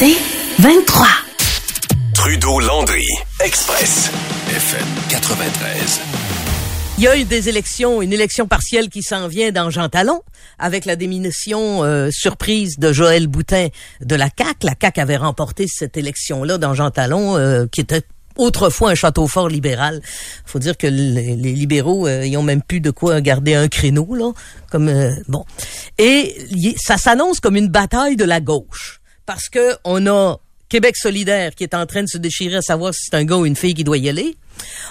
C'est 23. Trudeau-Landry, Express, FM 93. Il y a eu des élections, une élection partielle qui s'en vient dans Jean Talon, avec la démission euh, surprise de Joël Boutin de la CAQ. La CAQ avait remporté cette élection-là dans Jean Talon, euh, qui était autrefois un château fort libéral. Faut dire que les, les libéraux, euh, ils ont même plus de quoi garder un créneau là, comme euh, bon. Et y- ça s'annonce comme une bataille de la gauche parce que on a Québec solidaire qui est en train de se déchirer à savoir si c'est un gars ou une fille qui doit y aller.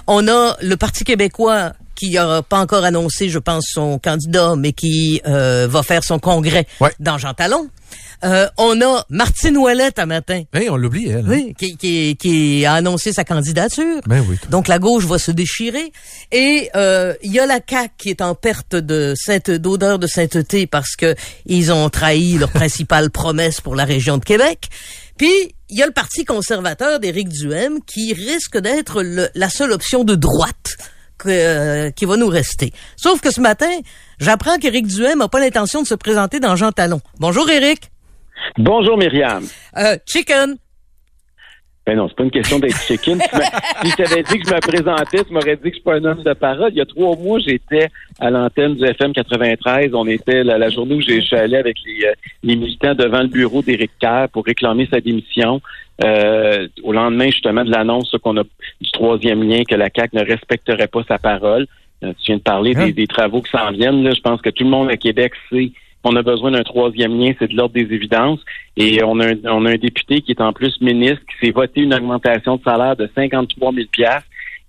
On a le Parti québécois qui n'a pas encore annoncé, je pense, son candidat, mais qui euh, va faire son congrès Ouais. dans Jean Talon. Euh, on a Martine Ouellette un matin. Hey, on l'oublie, elle. hein? Oui, qui, qui, qui a annoncé sa candidature. Ben oui. Donc la gauche va se déchirer. Et euh, il y a la CAQ qui est en perte de sainte d'odeur de sainteté parce que ils ont trahi leur principale promesse pour la région de Québec. Puis il y a le Parti conservateur d'Éric Duhem qui risque d'être le- la seule option de droite euh, qui va nous rester. Sauf que ce matin, j'apprends qu'Éric Duhem n'a pas l'intention de se présenter dans Jean Talon. Bonjour Éric. Bonjour Myriam. Euh, chicken. Ben non, c'est pas une question d'être chicken. Tu si je t'avais dit que je me présentais, tu m'aurais dit que je suis pas un homme de parole. Il y a trois mois, j'étais à l'antenne du FM 93. On était la, la journée où je suis allé avec les, euh, les militants devant le bureau d'Éric Kerr pour réclamer sa démission. Euh, au lendemain, justement, de l'annonce qu'on a du troisième lien, que la CAQ ne respecterait pas sa parole. Euh, tu viens de parler Hein? des, des travaux qui s'en viennent. Là. Je pense que tout le monde à Québec sait qu'on a besoin d'un troisième lien, c'est de l'ordre des évidences. Et on a, un, on a un député qui est en plus ministre, qui s'est voté une augmentation de salaire de 53 000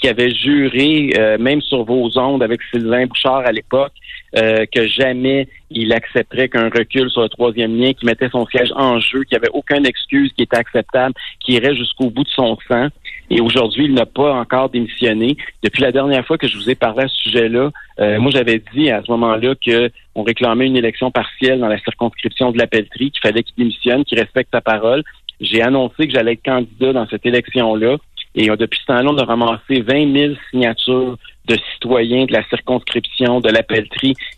qui avait juré, euh, même sur vos ondes avec Sylvain Bouchard à l'époque, euh, que jamais il accepterait qu'un recul sur le troisième lien, qui mettait son siège en jeu, qui avait aucune excuse qui était acceptable, qui irait jusqu'au bout de son sang. Et aujourd'hui, il n'a pas encore démissionné. Depuis la dernière fois que je vous ai parlé à ce sujet-là, euh, moi j'avais dit à ce moment-là que on réclamait une élection partielle dans la circonscription de la Pelletrie, qu'il fallait qu'il démissionne, qu'il respecte sa parole. J'ai annoncé que j'allais être candidat dans cette élection-là. Et euh, depuis ce temps-là, on a ramassé 20 000 signatures de citoyens de la circonscription de la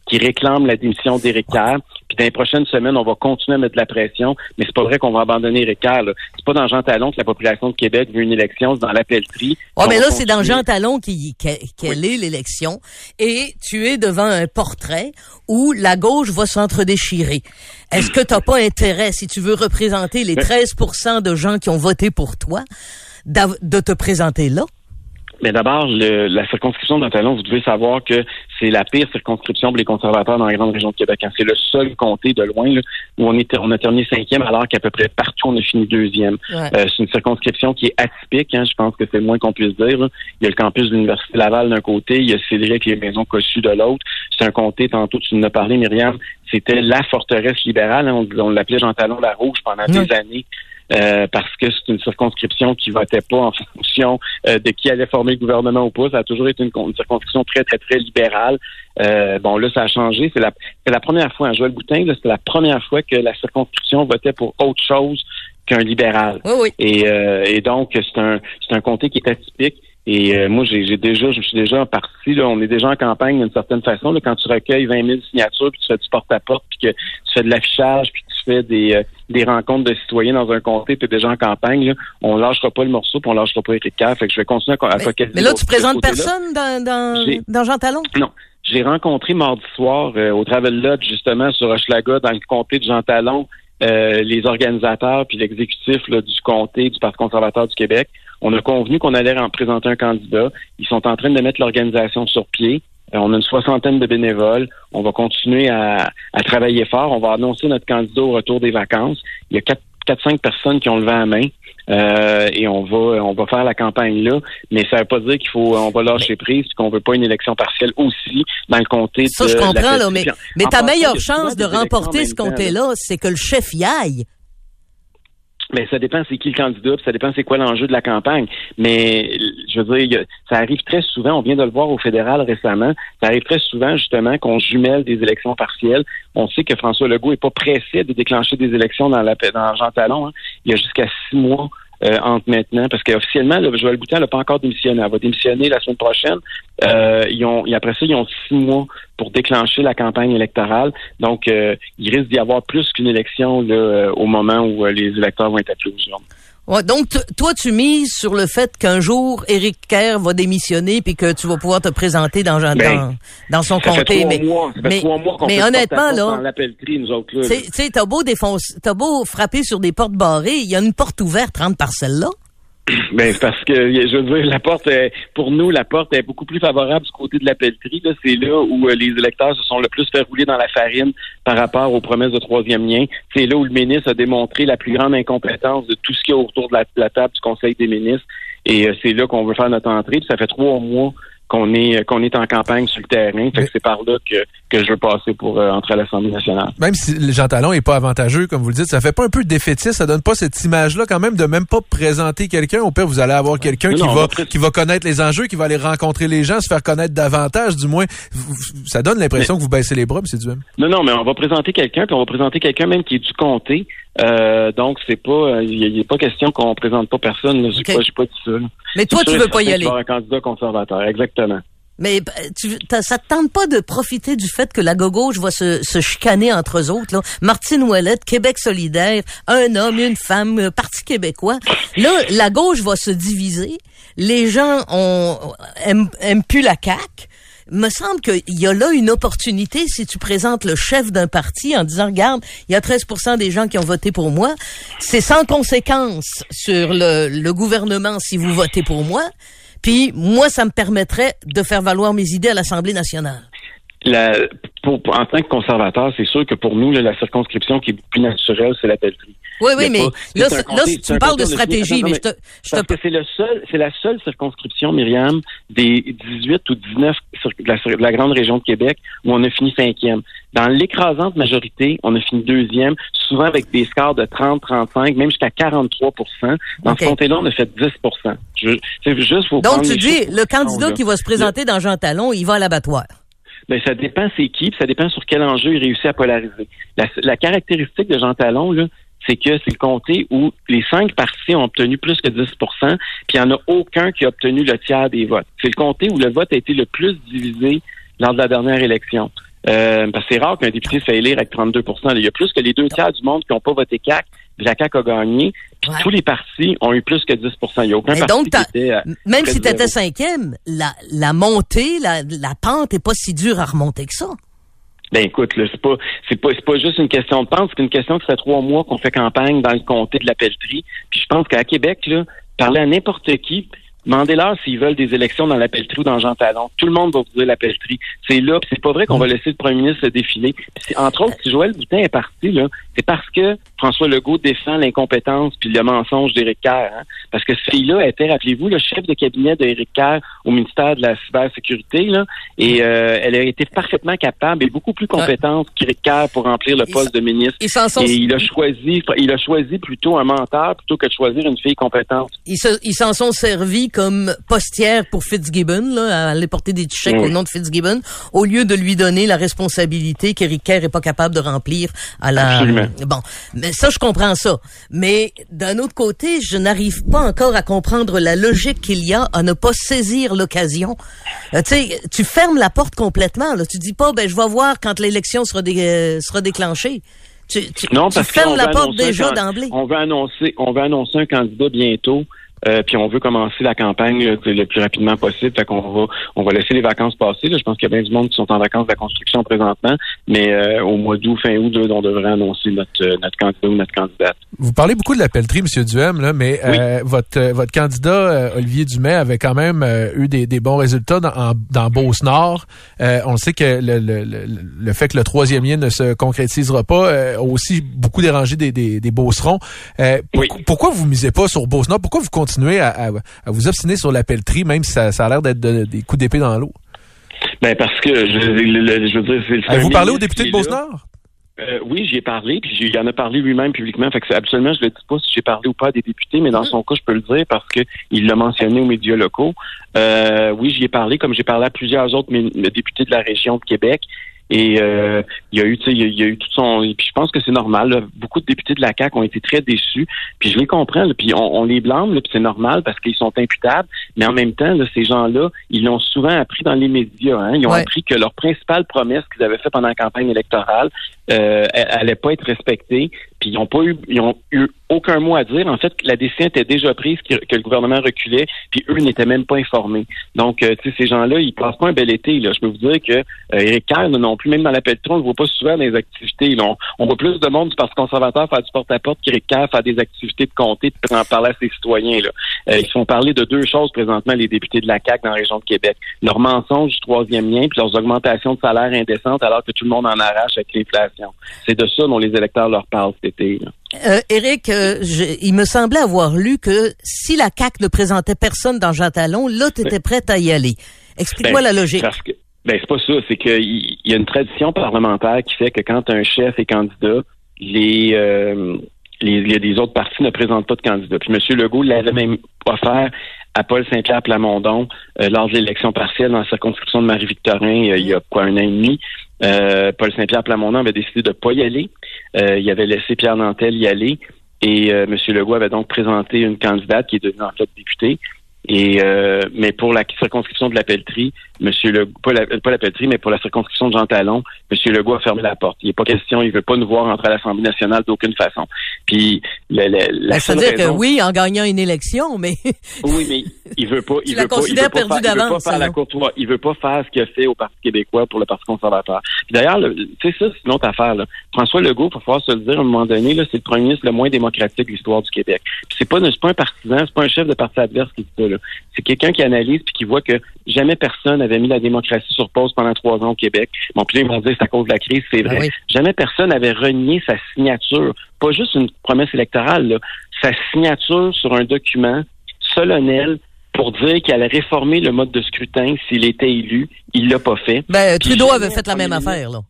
qui réclament la démission d'Éric Kerr. Puis dans les prochaines semaines, on va continuer à mettre de la pression, mais c'est pas vrai qu'on va abandonner Éric Kerr. là. C'est pas dans Jean Talon que la population de Québec veut une élection, c'est dans la Pelletrie. On mais là, c'est dans. Jean Talon qui, qu'elle est l'élection. Et tu es devant un portrait où la gauche va s'entre-déchirer. Est-ce que tu n'as pas intérêt, si tu veux représenter les 13% de gens qui ont voté pour toi, de te présenter là? Mais d'abord, le- la circonscription de Talon, vous devez savoir que c'est la pire circonscription pour les conservateurs dans la grande région de Québec. hein. C'est le seul comté de loin là, où on, est, on a terminé cinquième, alors qu'à peu près partout, on a fini deuxième. Ouais. Euh, c'est une circonscription qui est atypique, hein, je pense que c'est le moins qu'on puisse dire. là. Il y a le campus de l'Université Laval d'un côté, il y a Cédric et les maisons cossues de l'autre. C'est un comté, tantôt tu en as parlé, Myriam, c'était la forteresse libérale. hein. on on l'appelait Jean Talon la Rouge pendant Ouais. des années. Euh, parce que c'est une circonscription qui votait pas en fonction euh, de qui allait former le gouvernement ou pas. Ça a toujours été une, une circonscription très, très, très libérale. Euh, bon, là, ça a changé. C'est la, c'est la première fois, hein, Joël Boutin, là, c'est la première fois que la circonscription votait pour autre chose qu'un libéral. Oui, oui. Et, euh, et donc, c'est un, c'est un comté qui est atypique. Et euh, moi, j'ai j'ai déjà, je suis déjà parti. Là, on est déjà en campagne d'une certaine façon. Là, quand tu recueilles 20 000 signatures, puis tu fais du porte-à-porte, puis que tu fais de l'affichage, puis fais des, euh, des rencontres de citoyens dans un comté, tu es déjà en campagne. Là, on lâchera pas le morceau, puis on lâchera pas Éric Kerr. Fait que je vais continuer à, à Mais, focaliser mais là, tu présentes personne dans, dans, dans Jean Talon? Non. J'ai rencontré mardi soir euh, au Travel Lodge, justement, sur Hochelaga, dans le comté de Jean Talon, euh, les organisateurs puis l'exécutif du comté du Parti conservateur du Québec. On a convenu qu'on allait en présenter un candidat. Ils sont en train de mettre l'organisation sur pied. Euh, on a une soixantaine de bénévoles. On va continuer à, à travailler fort. On va annoncer notre candidat au retour des vacances. Il y a quatre, quatre cinq personnes qui ont levé la main. Euh, et on va on va faire la campagne là, mais ça veut pas dire qu'il faut on va lâcher prise qu'on veut pas une élection partielle aussi dans le comté Ça, de je la comprends, là, mais, mais En ta meilleure chance de remporter ce temps, là. comté-là, c'est que le chef y aille. Mais ça dépend c'est qui le candidat, puis ça dépend c'est quoi l'enjeu de la campagne. Mais je veux dire, ça arrive très souvent, on vient de le voir au fédéral récemment, ça arrive très souvent justement qu'on jumelle des élections partielles. On sait que François Legault est pas pressé de déclencher des élections dans la dans Talon. hein. Il y a jusqu'à six mois euh, entre maintenant, parce qu'officiellement, Joël Boutin n'a pas encore démissionné. Elle va démissionner la semaine prochaine. Euh, ils ont, et après ça, ils ont six mois pour déclencher la campagne électorale. Donc, euh, il risque d'y avoir plus qu'une élection là, au moment où les électeurs vont être appelés aux urnes. Ouais, donc toi tu mises sur le fait qu'un jour Éric Kerr va démissionner puis que tu vas pouvoir te présenter dans ben, dans, dans son comté mais mois, mais, mais honnêtement là tu sais t'as beau défoncer t'as beau frapper sur des portes barrées il y a une porte ouverte rentre par celle-là Ben, parce que, je veux dire, la porte, est, pour nous, la porte est beaucoup plus favorable du côté de la pelleterie. C'est là où euh, les électeurs se sont le plus fait rouler dans la farine par rapport aux promesses de troisième lien. C'est là où le ministre a démontré la plus grande incompétence de tout ce qu'il y a autour de la, table du Conseil des ministres. Et euh, c'est là qu'on veut faire notre entrée. ça fait trois mois qu'on est qu'on est en campagne sur le terrain. Fait que c'est par là que, que je veux passer pour euh, entrer à l'Assemblée nationale. Même si le Jean Talon est pas avantageux, comme vous le dites, ça fait pas un peu défaitiste, ça donne pas cette image-là quand même de même pas présenter quelqu'un. Au pire, vous allez avoir quelqu'un qui va qui va connaître les enjeux, qui va aller rencontrer les gens, se faire connaître davantage, du moins. Ça donne l'impression que vous baissez les bras, c'est du même. Non, non, mais on va présenter quelqu'un, puis on va présenter quelqu'un même qui est du comté. Euh, donc c'est pas, il a pas question qu'on présente pas personne. J'ai pas, pas dit ça. Mais toi, tu veux pas y aller. un candidat conservateur, exactement. Mais bah, tu, ça te tente pas de profiter du fait que la gauche va se, se chicaner entre autres. Là? Martine Ouellette, Québec solidaire, un homme, une femme, euh, Parti québécois. Là, la gauche va se diviser. Les gens ont, aiment, plus la CAQ me semble qu'il y a là une opportunité si tu présentes le chef d'un parti en disant, regarde, il y a 13 des gens qui ont voté pour moi. C'est sans conséquence sur le, le gouvernement si vous votez pour moi. Puis moi, ça me permettrait de faire valoir mes idées à l'Assemblée nationale. La, pour, en tant que conservateur, c'est sûr que pour nous, la circonscription qui est plus naturelle, c'est la pelleterie. Oui, oui, mais là, là tu parles de stratégie, mais, je te, je te... c'est le seul, c'est la seule circonscription, Myriam, des 18 ou 19 de la, de la grande région de Québec où on a fini cinquième. Dans l'écrasante majorité, on a fini deuxième, souvent avec des scores de 30, 35, même jusqu'à 43% Dans ce comté-là, on a fait 10% je, juste Donc, tu dis, le candidat qui va se présenter dans Jean Talon, il va à l'abattoir. Ben, ça dépend c'est qui, ça dépend sur quel enjeu il réussit à polariser. La, caractéristique de Jean Talon, là, c'est que c'est le comté où les cinq partis ont obtenu plus que 10% puis il n'y en a aucun qui a obtenu le tiers des votes. C'est le comté où le vote a été le plus divisé lors de la dernière élection. Euh, parce que c'est rare qu'un député se fait élire avec 32 Il y a plus que les deux tiers du monde qui n'ont pas voté CAC. La CAC a gagné. Puis tous les partis ont eu plus que 10 Il n'y a aucun parti qui était, Même si tu étais cinquième, la, la montée, la, la pente n'est pas si dure à remonter que ça. Ben écoute, c'est pas c'est pas c'est pas juste une question de pente, c'est une question que ça fait trois mois qu'on fait campagne dans le comté de la pelleterie. Puis je pense qu'à Québec, là, parler à n'importe qui, Demandez-leur s'ils veulent des élections dans la pelleterie ou dans Jean Talon. Tout le monde va vous dire la pelleterie. C'est là, c'est pas vrai qu'on va laisser le premier ministre se défiler. entre autres, si Joël Boutin est parti, là, c'est parce que François Legault défend l'incompétence puis le mensonge d'Éric Kerr. Hein. Parce que ce fille-là était, rappelez-vous, le chef de cabinet d'Éric Kerr au ministère de la cybersécurité, là, et euh, elle a été parfaitement capable et beaucoup plus compétente qu'Éric Kerr pour remplir le poste de ministre. et il a choisi, il a choisi plutôt un menteur plutôt que de choisir une fille compétente. Ils s'en sont servis comme postière pour Fitzgibbon, là, à aller porter des chèques au nom de Fitzgibbon, au lieu de lui donner la responsabilité qu'Éric Kerr est pas capable de remplir à la. Absolument. Bon, mais ça, je comprends ça. Mais d'un autre côté, je n'arrive pas encore à comprendre la logique qu'il y a à ne pas saisir l'occasion. Euh, tu sais, tu fermes la porte complètement. Là. Tu dis pas, ben je vais voir quand l'élection sera, euh, sera déclenchée. Tu, non, parce tu fermes la porte déjà d'emblée. On va annoncer, on va annoncer un candidat bientôt. Euh, puis on veut commencer la campagne le plus rapidement possible. Fait qu'on va on va laisser les vacances passer. Je pense qu'il y a bien du monde qui sont en vacances de la construction présentement, mais euh, au mois d'août, fin août, on devrait annoncer notre euh, notre candidat ou notre candidate. Vous parlez beaucoup de la pelleterie, M. Duhem, là, mais votre votre candidat Olivier Dumais avait quand même eu des, des, bons résultats dans, dans Beauce-Nord. on sait que le, le, le, fait que le troisième lien ne se concrétisera pas a aussi beaucoup dérangé des, des, des Beaucerons. Pourquoi vous misez pas sur Beauce-Nord? Pourquoi vous continuez continuer à, vous obstiner sur la pelleterie, même si ça, a l'air d'être des coups d'épée dans l'eau? Ben parce que je, je veux dire, c'est Vous parlez au député de Beauce-Nord? Euh, oui, j'y ai parlé, puis il en a parlé lui-même publiquement. Fait que absolument, je ne dis pas si j'ai parlé ou pas des députés, mais dans mm-hmm. son cas, je peux le dire parce qu'il l'a mentionné aux médias locaux. Euh, oui, j'y ai parlé, comme j'ai parlé à plusieurs autres députés de la région de Québec. Et euh, il y a eu, tu sais, il y, a eu tout son. Puis je pense que c'est normal. Beaucoup de députés de la CAQ ont été très déçus. Puis je les comprends. puis on, les blâme. puis c'est normal parce qu'ils sont imputables. Mais en même temps, ces gens-là, ils l'ont souvent appris dans les médias. Hein. Ils ont appris que leur principale promesse qu'ils avaient faite pendant la campagne électorale euh, allait pas être respectée. Puis ils n'ont pas eu, ils ont eu aucun mot à dire. En fait, la décision était déjà prise que, le gouvernement reculait, puis eux n'étaient même pas informés. Donc, euh, tu sais, ces gens-là, ils passent pas un bel été. Là. Je peux vous dire que euh, Éric Kerr non plus, même dans l'appel de on ne voit pas souvent dans les activités. On, voit plus de monde du Parti conservateur faire du porte-à-porte qu'Éric Kerr faire des activités de comté pour en parler à ses citoyens. Là. Euh, ils font parler de deux choses présentement, les députés de la CAQ dans la région de Québec. Leur mensonge du troisième lien, puis leurs augmentations de salaire indécentes alors que tout le monde en arrache avec l'inflation. C'est de ça dont les électeurs leur parlent cet été. Là. Euh, Éric, euh, il me semblait avoir lu que si la CAQ ne présentait personne dans Jean Talon, là, tu étais prête à y aller. Explique-moi ben, la logique. Parce que, ben, c'est pas ça. C'est qu'il y a une tradition parlementaire qui fait que quand un chef est candidat, les, euh, les, les autres partis ne présentent pas de candidat. Puis M. Legault l'avait même offert à Paul Saint-Pierre Plamondon euh, lors de l'élection partielle dans la circonscription de Marie-Victorin il y a quoi un an et demi. Euh, Paul Saint-Pierre Plamondon avait décidé de ne pas y aller. Euh, il avait laissé Pierre Nantel y aller. Et euh, M. Legault avait donc présenté une candidate qui est devenue en fait députée. Et mais pour la circonscription de la pelleterie, Monsieur le pas la, pas la mais pour la circonscription de Jean Talon, Monsieur Legault a fermé la porte. Il n'est pas question, il veut pas nous voir entrer à l'Assemblée nationale d'aucune façon. Puis la, la, la ben, dire que oui, en gagnant une élection, mais oui, mais il veut pas, il veut pas, il veut pas, faire, il veut pas faire la courtoisie, il veut pas faire ce qu'il a fait au Parti québécois pour le Parti conservateur. D'ailleurs, tu sais ça, c'est une autre affaire. Là. François Legault, pour pouvoir se le dire à un moment donné, là, c'est le premier ministre le moins démocratique de l'histoire du Québec. C'est pas, c'est pas un partisan, c'est pas un chef de parti adverse qui dit ça. C'est quelqu'un qui analyse puis qui voit que jamais personne n'avait mis la démocratie sur pause pendant trois ans au Québec. Bon, puis là, ils vont dire c'est à cause de la crise, c'est vrai. Ben jamais personne n'avait renié sa signature, pas juste une promesse électorale, sa signature sur un document solennel pour dire qu'il allait réformer le mode de scrutin s'il était élu. Il l'a pas fait. Ben, Trudeau avait fait la même affaire, là.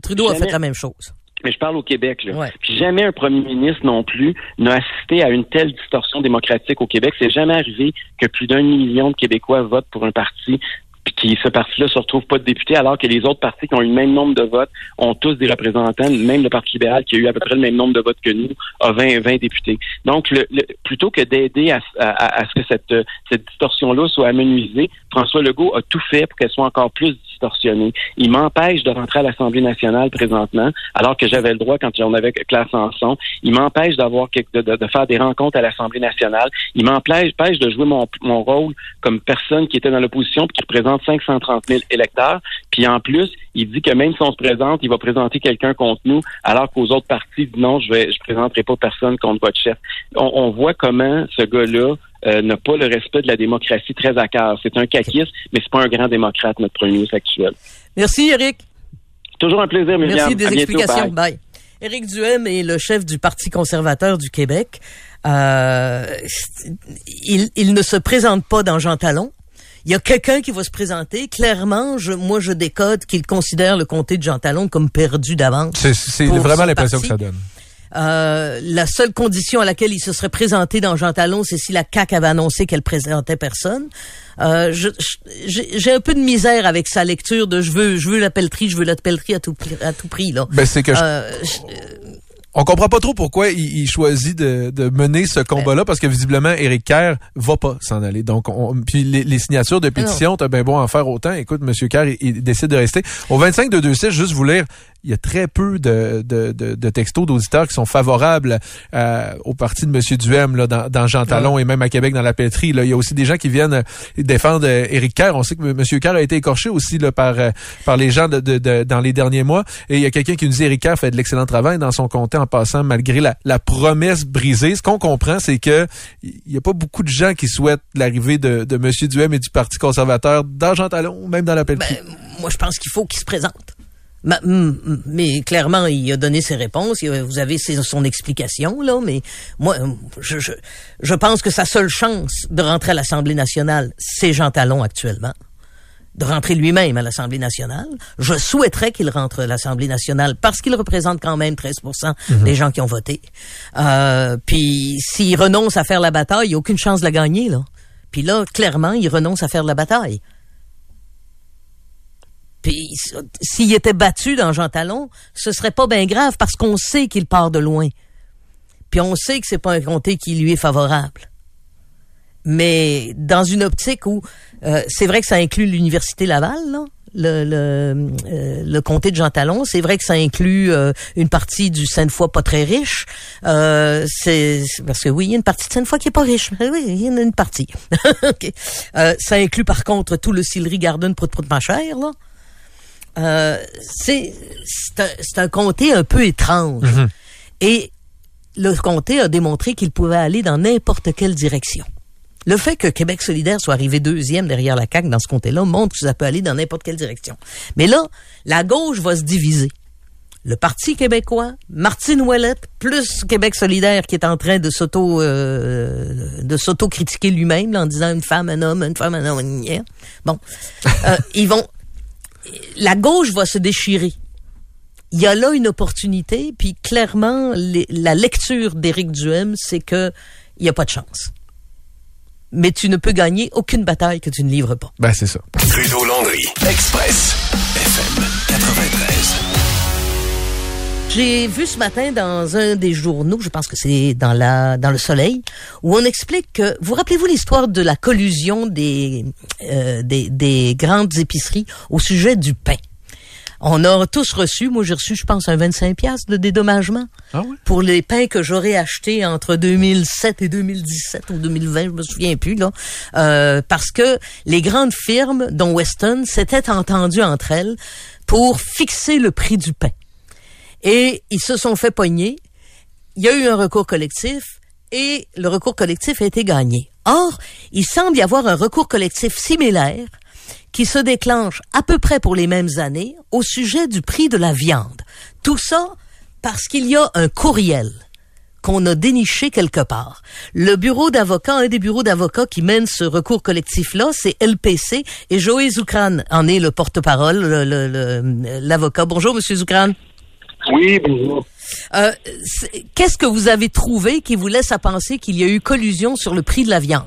Trudeau a fait la même chose. Mais je parle au Québec. Là. Puis jamais un premier ministre non plus n'a assisté à une telle distorsion démocratique au Québec. C'est jamais arrivé que plus d'un million de Québécois votent pour un parti qui ce parti-là se retrouve pas de députés, alors que les autres partis qui ont eu le même nombre de votes ont tous des représentants. Même le Parti libéral, qui a eu à peu près le même nombre de votes que nous, a 20, 20 députés. Donc, le, plutôt que d'aider à, à, ce que cette, cette distorsion-là soit amenuisée, François Legault a tout fait pour qu'elle soit encore plus Il m'empêche de rentrer à l'Assemblée nationale présentement, alors que j'avais le droit quand j'en avais Claire Sanson. Il m'empêche d'avoir de, de, faire des rencontres à l'Assemblée nationale. Il m'empêche de jouer mon, rôle comme personne qui était dans l'opposition qui représente 530 000 électeurs. Puis en plus, il dit que même si on se présente, il va présenter quelqu'un contre nous, alors qu'aux autres partis non, je je présenterai pas personne contre votre chef. On, voit comment ce gars-là euh, n'a pas le respect de la démocratie très à cœur. C'est un caquiste, mais c'est pas un grand démocrate, notre premier ministre actuel. Merci, Eric. Toujours un plaisir, Myriam. Merci des explications. bye. Éric Duhem est le chef du Parti conservateur du Québec. Euh, il, il, ne se présente pas dans Jean Talon. Il y a quelqu'un qui va se présenter. Clairement, je, moi, je décode qu'il considère le comté de Jean Talon comme perdu d'avance. C'est vraiment l'impression que ça donne. Euh, la seule condition à laquelle il se serait présenté dans Jean Talon, c'est si la CAQ avait annoncé qu'elle présentait personne. Euh, j'ai un peu de misère avec sa lecture de je veux je veux la pelleterie, je veux la pelleterie à tout, à tout prix là. Ben c'est que euh, on comprend pas trop pourquoi il, choisit de, mener ce combat-là parce que visiblement Éric Kerr va pas s'en aller. Donc, on, puis les, signatures de pétition, t'as bien bon en faire autant. Écoute, Monsieur Kerr, il, décide de rester. Au 25 de 26, juste vous lire il y a très peu de, de, de, textos d'auditeurs qui sont favorables euh, au parti de M. Duhem là, dans, dans Jean Talon et même à Québec dans la pétrie. Là. Il y a aussi des gens qui viennent euh, défendre euh, Éric Kerr. On sait que M. Kerr a été écorché aussi là, par, par les gens de, de, dans les derniers mois. Et il y a quelqu'un qui nous dit Éric Kerr fait de l'excellent travail dans son comté en passant malgré la, la promesse brisée. Ce qu'on comprend, c'est que il n'y a pas beaucoup de gens qui souhaitent l'arrivée de, de M. Duhem et du Parti conservateur dans Jean Talon, même dans la pétrie. Ben, moi, je pense qu'il faut qu'il se présente. Mais, clairement, il a donné ses réponses. Vous avez son explication là, mais moi, je, je, pense que sa seule chance de rentrer à l'Assemblée nationale, c'est Jean Talon actuellement de rentrer lui-même à l'Assemblée nationale. Je souhaiterais qu'il rentre à l'Assemblée nationale parce qu'il représente quand même 13 mhm. des gens qui ont voté. Euh, puis s'il renonce à faire la bataille, il n'y a aucune chance de la gagner. Là. Puis là, clairement, il renonce à faire la bataille. S'il était battu dans Jean Talon, ce serait pas bien grave parce qu'on sait qu'il part de loin. Puis on sait que c'est pas un comté qui lui est favorable. Mais dans une optique où euh, c'est vrai que ça inclut l'université Laval, là, euh, le, comté de Jean Talon. C'est vrai que ça inclut euh, une partie du Sainte-Foy pas très riche. C'est parce que oui, il y a une partie de Sainte-Foy qui est pas riche. Oui, il y en a une partie. ça inclut par contre tout le Sillery Garden pour de pas cher là. C'est c'est un, un, comté un peu étrange. Mm-hmm. Et le comté a démontré qu'il pouvait aller dans n'importe quelle direction. Le fait que Québec solidaire soit arrivé deuxième derrière la CAQ dans ce comté-là montre que ça peut aller dans n'importe quelle direction. Mais là, la gauche va se diviser. Le Parti québécois, Martine Ouellette, plus Québec solidaire qui est en train de s'auto euh, de s'auto-critiquer lui-même en disant une femme, un homme, une femme, un homme, une Bon, euh, ils vont. La gauche va se déchirer. Il y a là une opportunité, puis clairement, la lecture d'Éric Duhem, c'est que il n'y a pas de chance mais tu ne peux gagner aucune bataille que tu ne livres pas. Ben, c'est ça. Trudeau Landry, Express, FM 93. J'ai vu ce matin dans un des journaux, je pense que c'est dans la dans le Soleil, où on explique que vous rappelez-vous l'histoire de la collusion des, euh, des des grandes épiceries au sujet du pain? On a tous reçu, moi j'ai reçu, je pense, un 25 pièces de dédommagement ah oui? pour les pains que j'aurais achetés entre 2007 et 2017 ou 2020, je me souviens plus là, euh, parce que les grandes firmes, dont Weston, s'étaient entendues entre elles pour fixer le prix du pain. Et ils se sont fait pogner. Il y a eu un recours collectif et le recours collectif a été gagné. Or, il semble y avoir un recours collectif similaire qui se déclenche à peu près pour les mêmes années au sujet du prix de la viande. Tout ça parce qu'il y a un courriel qu'on a déniché quelque part. Le bureau d'avocats, un des bureaux d'avocats qui mène ce recours collectif-là, c'est LPC et Joël Zoukran en est le porte-parole, l'avocat. Bonjour, Monsieur Zoukran. Oui, bonjour. Euh, Qu'est-ce que vous avez trouvé qui vous laisse à penser qu'il y a eu collusion sur le prix de la viande?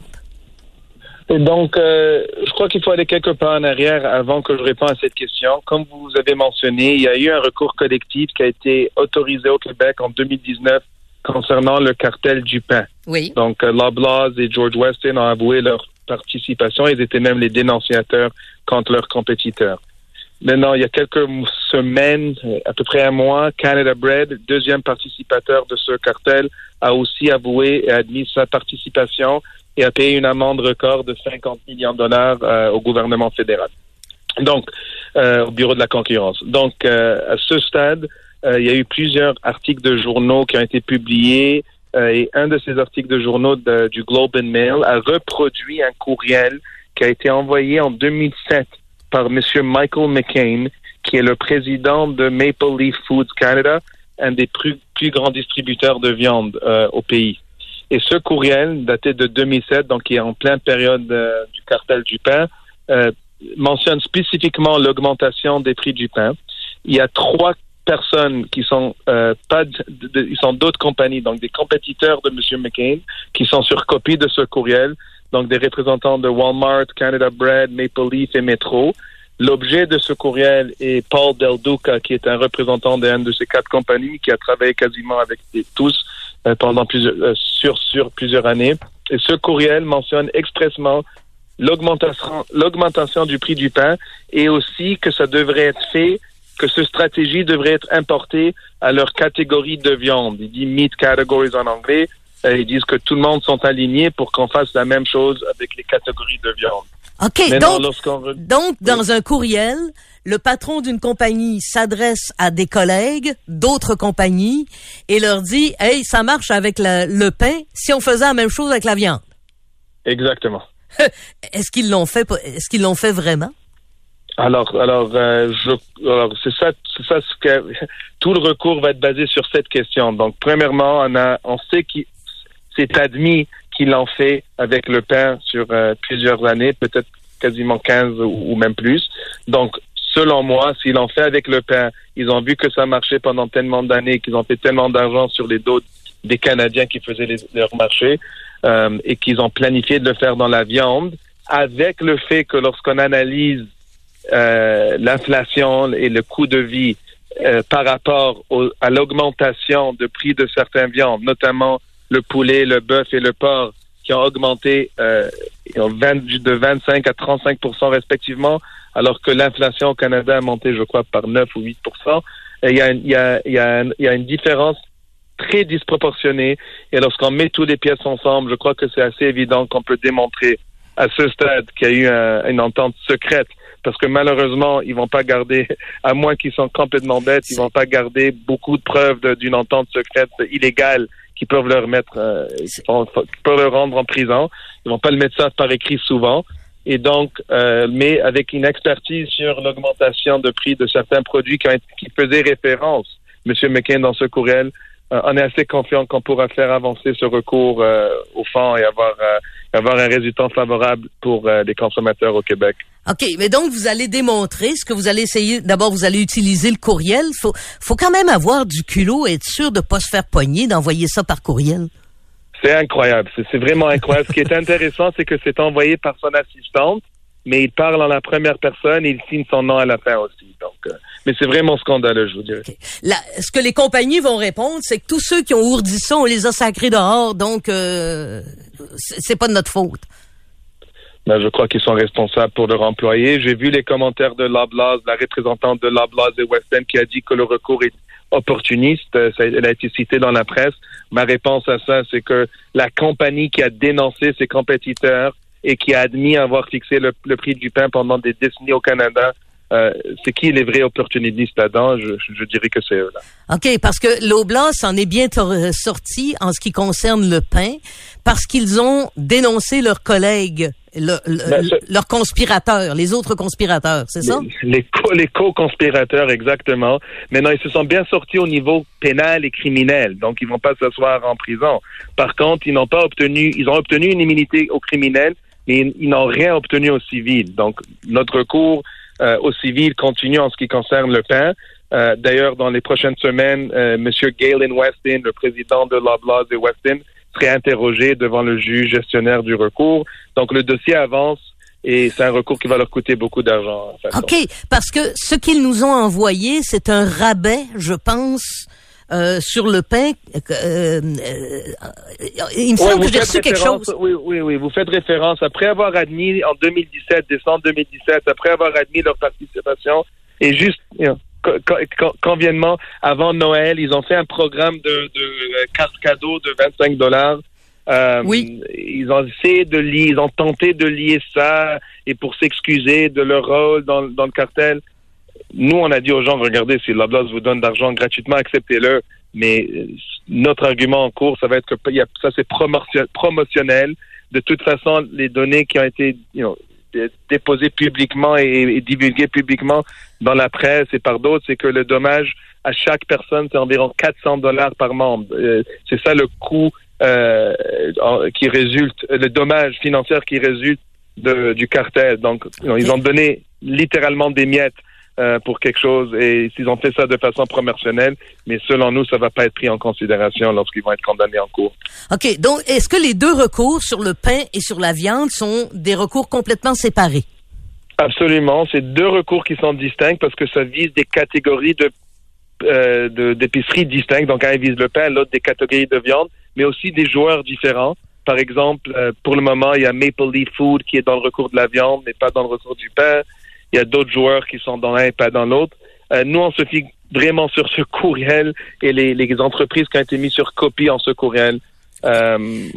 Et donc, euh, je crois qu'il faut aller quelque part en arrière avant que je réponde à cette question. Comme vous avez mentionné, il y a eu un recours collectif qui a été autorisé au Québec en 2019 concernant le cartel du pain. Oui. Donc, euh, Loblaws et George Weston ont avoué leur participation. Ils étaient même les dénonciateurs contre leurs compétiteurs. Maintenant, il y a quelques semaines, à peu près un mois, Canada Bread, deuxième participateur de ce cartel, a aussi avoué et admis sa participation et a payé une amende record de 50 millions de dollars euh, au gouvernement fédéral. Donc, euh, au bureau de la concurrence. Donc, euh, à ce stade, il y a eu plusieurs articles de journaux qui ont été publiés et un de ces articles de journaux du Globe and Mail a reproduit un courriel qui a été envoyé en 2007 par M. Michael McCain, qui est le président de Maple Leaf Foods Canada, un des plus, plus grands distributeurs de viande au pays. Et ce courriel, daté de 2007, donc qui est en pleine période euh, du cartel du pain, euh, mentionne spécifiquement l'augmentation des prix du pain. Il y a trois personnes qui sont euh, pas, ils sont d'autres compagnies, donc des compétiteurs de M. McCain, qui sont sur copie de ce courriel, donc des représentants de Walmart, Canada Bread, Maple Leaf et Metro. L'objet de ce courriel est Paul Del Duca, qui est un représentant d'une de ces quatre compagnies, qui a travaillé quasiment avec tous euh, pendant plusieurs, euh, sur, sur plusieurs années. Et ce courriel mentionne l'augmentation, l'augmentation du prix du pain et aussi que ça devrait être fait, que cette stratégie devrait être importée à leur catégorie de viande. Il dit meat categories en anglais. Ils disent que tout le monde sont alignés pour qu'on fasse la même chose avec les catégories de viande. OK, donc, donc dans un courriel, le patron d'une compagnie s'adresse à des collègues d'autres compagnies et leur dit Hey, ça marche avec le pain si on faisait la même chose avec la viande. Exactement. est-ce qu'ils l'ont fait est-ce qu'ils l'ont fait vraiment? Alors, alors, euh, je, alors c'est ça, c'est ça ce que tout le recours va être basé sur cette question. Donc, premièrement, on a, on sait que c'est admis qu'ils l'ont fait avec le pain sur euh, plusieurs années, peut-être quasiment 15 ou, même plus. Donc, selon moi, s'ils l'ont fait avec le pain, ils ont vu que ça marchait pendant tellement d'années, qu'ils ont fait tellement d'argent sur les dos des Canadiens qui faisaient les, leur marché euh, et qu'ils ont planifié de le faire dans la viande, avec le fait que lorsqu'on analyse euh, l'inflation et le coût de vie euh, par rapport à l'augmentation de prix de certaines viandes, notamment le poulet, le bœuf et le porc, qui ont augmenté euh, de 25 à 35 respectivement, alors que l'inflation au Canada a monté, je crois, par 9 ou 8 il y, a, il, y a, il, y a, il y a une différence très disproportionnée. Et lorsqu'on met toutes les pièces ensemble, je crois que c'est assez évident qu'on peut démontrer à ce stade qu'il y a eu une entente secrète parce que malheureusement, ils vont pas garder, à moins qu'ils soient complètement bêtes, ils vont pas garder beaucoup de preuves d'une entente secrète illégale euh, qui peuvent leur rendre en prison. Ils vont pas le mettre ça par écrit souvent. Et donc, euh, mais avec une expertise sur l'augmentation de prix de certains produits qui, faisaient référence, Monsieur McCain, dans ce courriel, euh, on est assez confiant qu'on pourra faire avancer ce recours au fond et avoir avoir un résultat favorable pour les consommateurs au Québec. OK, mais donc vous allez démontrer ce que vous allez essayer. D'abord, vous allez utiliser le courriel. Faut, faut quand même avoir du culot et être sûr de pas se faire pogner d'envoyer ça par courriel. C'est incroyable. C'est vraiment incroyable. ce qui est intéressant, c'est que c'est envoyé par son assistante, mais il parle en la première personne et il signe son nom à la fin aussi. Donc, euh, mais c'est vraiment scandaleux, je vous dirais. ce que les compagnies vont répondre, c'est que tous ceux qui ont ourdi ça, on les a sacrés dehors, donc euh, c'est pas de notre faute. Ben, je crois qu'ils sont responsables pour leur employé. J'ai vu les commentaires de Loblaws, la représentante de Loblaws et West End qui a dit que le recours est opportuniste. Euh, elle a été citée dans la presse. Ma réponse à ça, c'est que la compagnie qui a dénoncé ses compétiteurs et qui a admis avoir fixé le, prix du pain pendant des décennies au Canada, euh, c'est qui les vrais opportunistes là-dedans? Je, je, dirais que c'est eux. Là. OK, parce que l'Oblast en est bien sorti en ce qui concerne le pain, parce qu'ils ont dénoncé leurs collègues le, ben, leurs conspirateurs, les autres conspirateurs, c'est ça? Les, les co-conspirateurs, exactement. Maintenant, ils se sont bien sortis au niveau pénal et criminel, donc ils vont pas s'asseoir en prison. Par contre, ils n'ont pas obtenu, ils ont obtenu une immunité au criminel, mais ils, n'ont rien obtenu au civil. Donc, notre recours euh, au civil continue en ce qui concerne le pain. Euh, d'ailleurs, dans les prochaines semaines, euh, M. Galen Weston, le président de Loblaws de Weston, serait interrogé devant le juge gestionnaire du recours. Donc le dossier avance et c'est un recours qui va leur coûter beaucoup d'argent. OK, parce que ce qu'ils nous ont envoyé, c'est un rabais, je pense. Euh, sur le pain, euh, euh, il me semble que j'ai reçu quelque chose. Oui, oui, oui. Vous faites référence après avoir admis en 2017, décembre 2017, après avoir admis leur participation, et juste conviennement, avant Noël, ils ont fait un programme de, de euh, carte cadeau de 25 dollars. Euh, oui. Ils ont essayé de lier, ils ont tenté de lier ça et pour s'excuser de leur rôle dans, dans, le cartel. Nous, on a dit aux gens, regardez, si Loblaws vous donne d'argent gratuitement, acceptez-le. Mais euh, notre argument en cours, ça va être que ça c'est promotionnel. De toute façon, les données qui ont été déposé publiquement et, divulgué publiquement dans la presse et par d'autres, c'est que le dommage à chaque personne, c'est environ 400 dollars par membre. Euh, c'est ça le coût euh, qui résulte, le dommage financier qui résulte de, du cartel. Donc, ils ont donné littéralement des miettes euh, pour quelque chose et s'ils ont fait ça de façon promotionnelle, mais selon nous, ça va pas être pris en considération lorsqu'ils vont être condamnés en cours. OK. Donc, est-ce que les deux recours sur le pain et sur la viande sont des recours complètement séparés? Absolument. C'est deux recours qui sont distincts parce que ça vise des catégories de euh, d'épiceries distinctes. Donc, un vise le pain, l'autre des catégories de viande, mais aussi des joueurs différents. Par exemple, euh, pour le moment, il y a Maple Leaf Food qui est dans le recours de la viande, mais pas dans le recours du pain. Il y a d'autres joueurs qui sont dans l'un et pas dans l'autre. Euh, nous, on se fie vraiment sur ce courriel et les, les, entreprises qui ont été mises sur copie en ce courriel. Euh,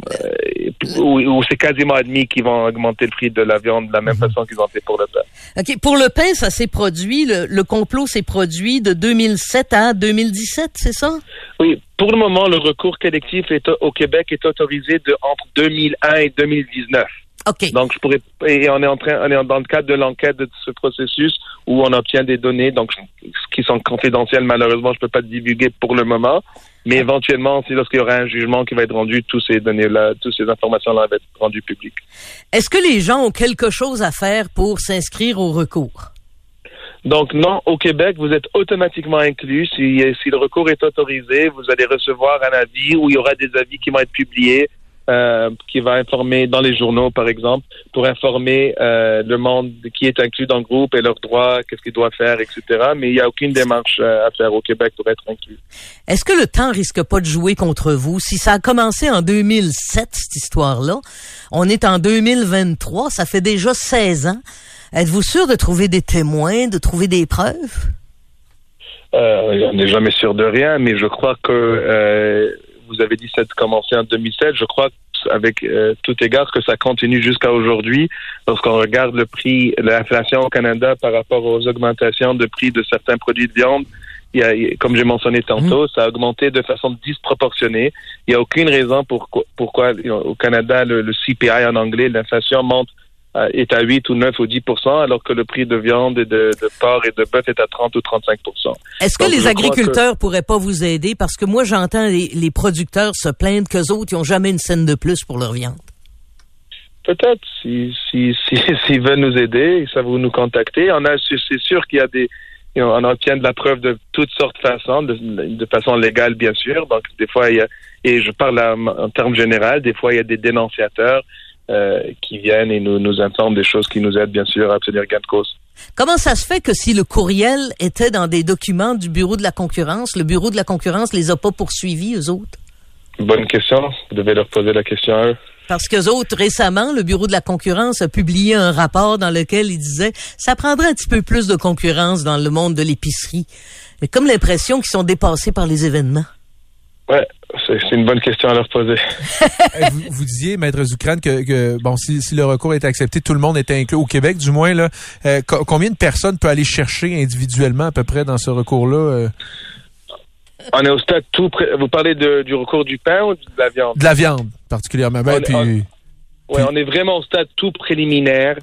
où, c'est quasiment admis qu'ils vont augmenter le prix de la viande de la même mhm. façon qu'ils ont fait pour le pain. OK. Pour le pain, ça s'est produit, le, le complot s'est produit de 2007 à 2017, c'est ça? Oui. Pour le moment, le recours collectif est, au Québec est autorisé de entre 2001 et 2019. Donc, je pourrais, et on est en train, on est dans le cadre de l'enquête de ce processus où on obtient des données, donc, qui sont confidentielles. Malheureusement, je peux pas divulguer pour le moment. Mais éventuellement, si lorsqu'il y aura un jugement qui va être rendu, tous ces données-là, toutes ces informations-là vont être rendues publiques. Est-ce que les gens ont quelque chose à faire pour s'inscrire au recours? Donc non, au Québec, vous êtes automatiquement inclus. Si, si le recours est autorisé, vous allez recevoir un avis où il y aura des avis qui vont être publiés euh, qui va informer dans les journaux, par exemple, pour informer euh, le monde qui est inclus dans le groupe et leurs droits, qu'est-ce qu'ils doivent faire, etc. Mais il n'y a aucune démarche euh, à faire au Québec pour être inclus. Est-ce que le temps risque pas de jouer contre vous? Si ça a commencé en 2007, cette histoire-là, on est en 2023, ça fait déjà 16 ans. Êtes-vous sûr de trouver des témoins, de trouver des preuves? Euh, on n'est jamais sûr de rien, mais je crois que euh, vous avez dit ça a commencé en 2007. Je crois avec euh, tout égard que ça continue jusqu'à aujourd'hui. Lorsqu'on regarde le prix, l'inflation au Canada par rapport aux augmentations de prix de certains produits de viande, il y a, comme j'ai mentionné tantôt, ça a augmenté de façon disproportionnée. Il n'y a aucune raison pour, pourquoi au Canada, le, le CPI en anglais, l'inflation monte est à 8 ou 9 ou 10 alors que le prix de viande et de, de porc et de bœuf est à 30 ou 35 Est-ce que les agriculteurs crois pourraient pas vous aider? Parce que moi, j'entends les, les producteurs se plaindre qu'eux autres, ils ont jamais une scène de plus pour leur viande. que Peut-être, si, si, si, s'ils veulent nous aider, ça vous nous contacter. On a, c'est sûr qu'il y a des, on obtient de la preuve de toutes sortes de façons, de, de façon légale, bien sûr. Donc, des fois, il y a, et je parle en, en termes généraux, des fois, il y a des dénonciateurs euh, qui viennent et nous, nous informent des choses qui nous aident, bien sûr, à obtenir gain de cause. Comment ça se fait que si le courriel était dans des documents du Bureau de la concurrence, le Bureau de la concurrence les a pas poursuivis, eux autres? Bonne question. Vous devez leur poser la question à eux. Parce qu'eux autres, récemment, le Bureau de la concurrence a publié un rapport dans lequel il disait ça prendrait un petit peu plus de concurrence dans le monde de l'épicerie. Comme l'impression qu'ils sont dépassés par les événements. Ouais, c'est une bonne question à leur poser. Vous, vous disiez, Maître Zucrane, que, que bon, si, si le recours est accepté, tout le monde est inclus au Québec, du moins. Là, euh, co- combien de personnes peut aller chercher individuellement à peu près dans ce recours-là? euh, On est au stade tout près. Vous parlez de, du recours du pain ou de la viande? de la viande, particulièrement. Ben, On puis, Oui, on est vraiment au stade tout préliminaire.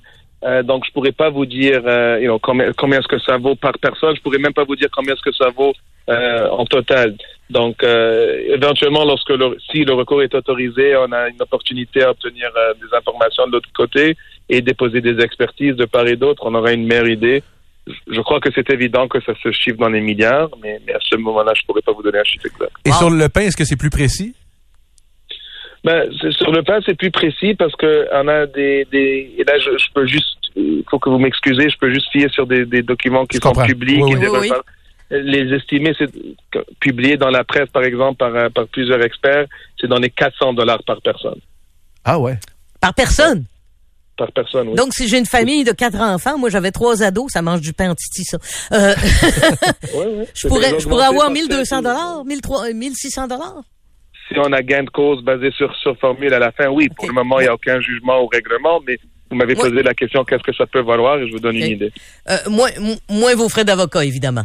Euh, donc, je pourrais pas vous dire you know, combien, combien est-ce que ça vaut par personne. Je pourrais même pas vous dire combien est-ce que ça vaut euh, en total. Donc, euh, éventuellement, lorsque le, si le recours est autorisé, on a une opportunité à obtenir euh, des informations de l'autre côté et déposer des expertises de part et d'autre. On aura une meilleure idée. Je- crois que c'est évident que ça se chiffre dans les milliards, mais, mais à ce moment-là, je pourrais pas vous donner un chiffre exact. et sur le pain, est-ce que c'est plus précis? Ben, sur le pain, c'est plus précis parce que on a des, des et là, je, je peux juste, il faut que vous m'excusez, je peux juste fier sur des, des documents qui Je sont comprends. publics Oui, et oui. des Oui, oui. repas. Les estimés, c'est publié dans la presse, par exemple, par, euh, par plusieurs experts, c'est dans les 400 dollars par personne. Ah ouais. Par personne? Par personne, oui. Donc, si j'ai une famille de quatre enfants, moi j'avais trois ados, ça mange du pain en titi, ça. Euh, Oui, oui. je pourrais, je pourrais avoir 1200 dollars. dollars, 1600 dollars. Si on a gain de cause basé sur, sur formule à la fin, oui. Pour le moment, il n'y a aucun jugement ou règlement, mais vous m'avez Ouais. posé la question qu'est-ce que ça peut valoir et je vous donne une idée. Euh, moins, moins vos frais d'avocat, évidemment.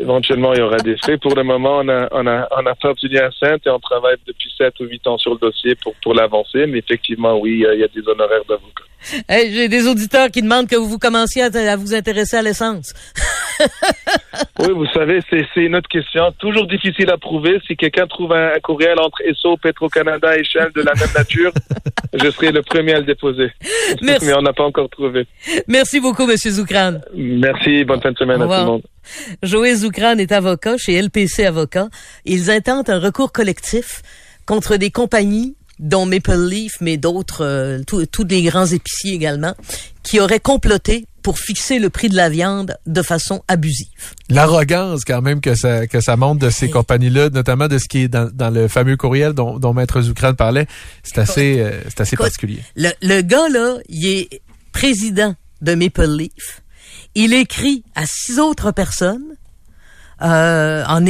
Éventuellement, il y aura des faits. Pour le moment, on a, on a, on a fait obtenir un centre et on travaille depuis 7 ou 8 ans sur le dossier pour, pour l'avancer. Mais effectivement, oui, il y a- des honoraires d'avocat. Hey, j'ai des auditeurs qui demandent que vous commenciez à, à vous intéresser à l'essence. Oui, vous savez, c'est c'est une autre question. Toujours difficile à prouver. Si quelqu'un trouve un, un courriel entre ESSO, Petro-Canada et Shell de la même nature, je serai le premier à le déposer. Merci. Mais on n'a pas encore trouvé. Merci beaucoup, Monsieur Zoukran. Merci. Bonne fin de semaine à tout le monde. Joël Zoukran est avocat chez LPC Avocats. Ils intentent un recours collectif contre des compagnies dont Maple Leaf, mais d'autres, euh, tous les grands épiciers également, qui auraient comploté pour fixer le prix de la viande de façon abusive. L'arrogance quand même que ça, que ça montre de ces compagnies-là, notamment de ce qui est dans, dans le fameux courriel dont, dont Maître Zoukran parlait, c'est assez, euh, c'est assez Écoute, particulier. Le, le gars, là, il est président de Maple Leaf. Il écrit à six autres personnes euh, en,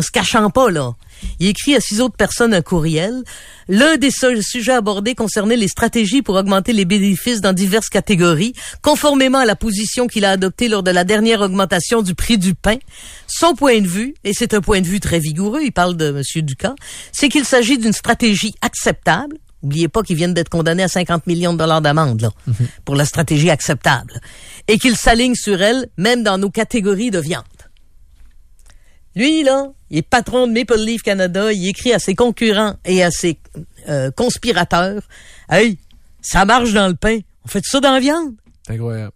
se cachant pas, là. Il écrit à six autres personnes un courriel. L'un des seuls sujets abordés concernait les stratégies pour augmenter les bénéfices dans diverses catégories, conformément à la position qu'il a adoptée lors de la dernière augmentation du prix du pain. Son point de vue, et c'est un point de vue très vigoureux, il parle de M. Ducas, c'est qu'il s'agit d'une stratégie acceptable. Oubliez pas qu'ils viennent d'être condamnés à 50 millions de dollars d'amende là, pour la stratégie acceptable. Et qu'il s'aligne sur elle, même dans nos catégories de viande. Lui, là, il est patron de Maple Leaf Canada, il écrit à ses concurrents et à ses euh, conspirateurs, « Hey, ça marche dans le pain, on fait ça dans la viande. » C'est incroyable.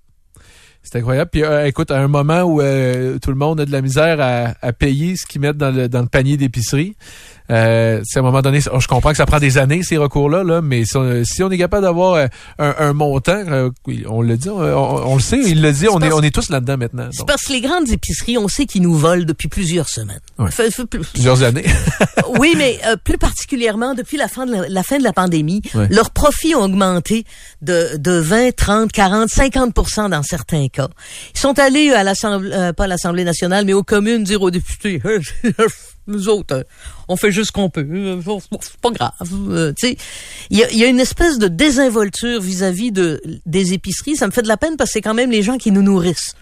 C'est incroyable. Puis euh, écoute, à un moment où euh, tout le monde a de la misère à, à payer ce qu'ils mettent dans le, dans le panier d'épicerie, euh, c'est à un moment donné, je comprends que ça prend des années ces recours-là, là, mais si on, si on est capable d'avoir euh, un, un montant, euh, on le dit, on, on- on le sait, il le dit, on est, on est tous là-dedans maintenant. C'est parce que les grandes épiceries, on sait qu'ils nous volent depuis plusieurs semaines. Ouais. Plus- plusieurs années. oui, mais euh, plus particulièrement depuis la fin de la, la fin de la pandémie, Ouais. leurs profits ont augmenté de, de 20, 30, 40, 50% dans certains cas. Ils sont allés à l'Assemblée, euh, pas à l'Assemblée nationale, mais aux communes dire aux députés, nous autres, euh, on fait juste ce qu'on peut, euh, c'est pas grave. Euh, il y a, y a une espèce de désinvolture vis-à-vis de des épiceries. Ça me fait de la peine parce que c'est quand même les gens qui nous nourrissent.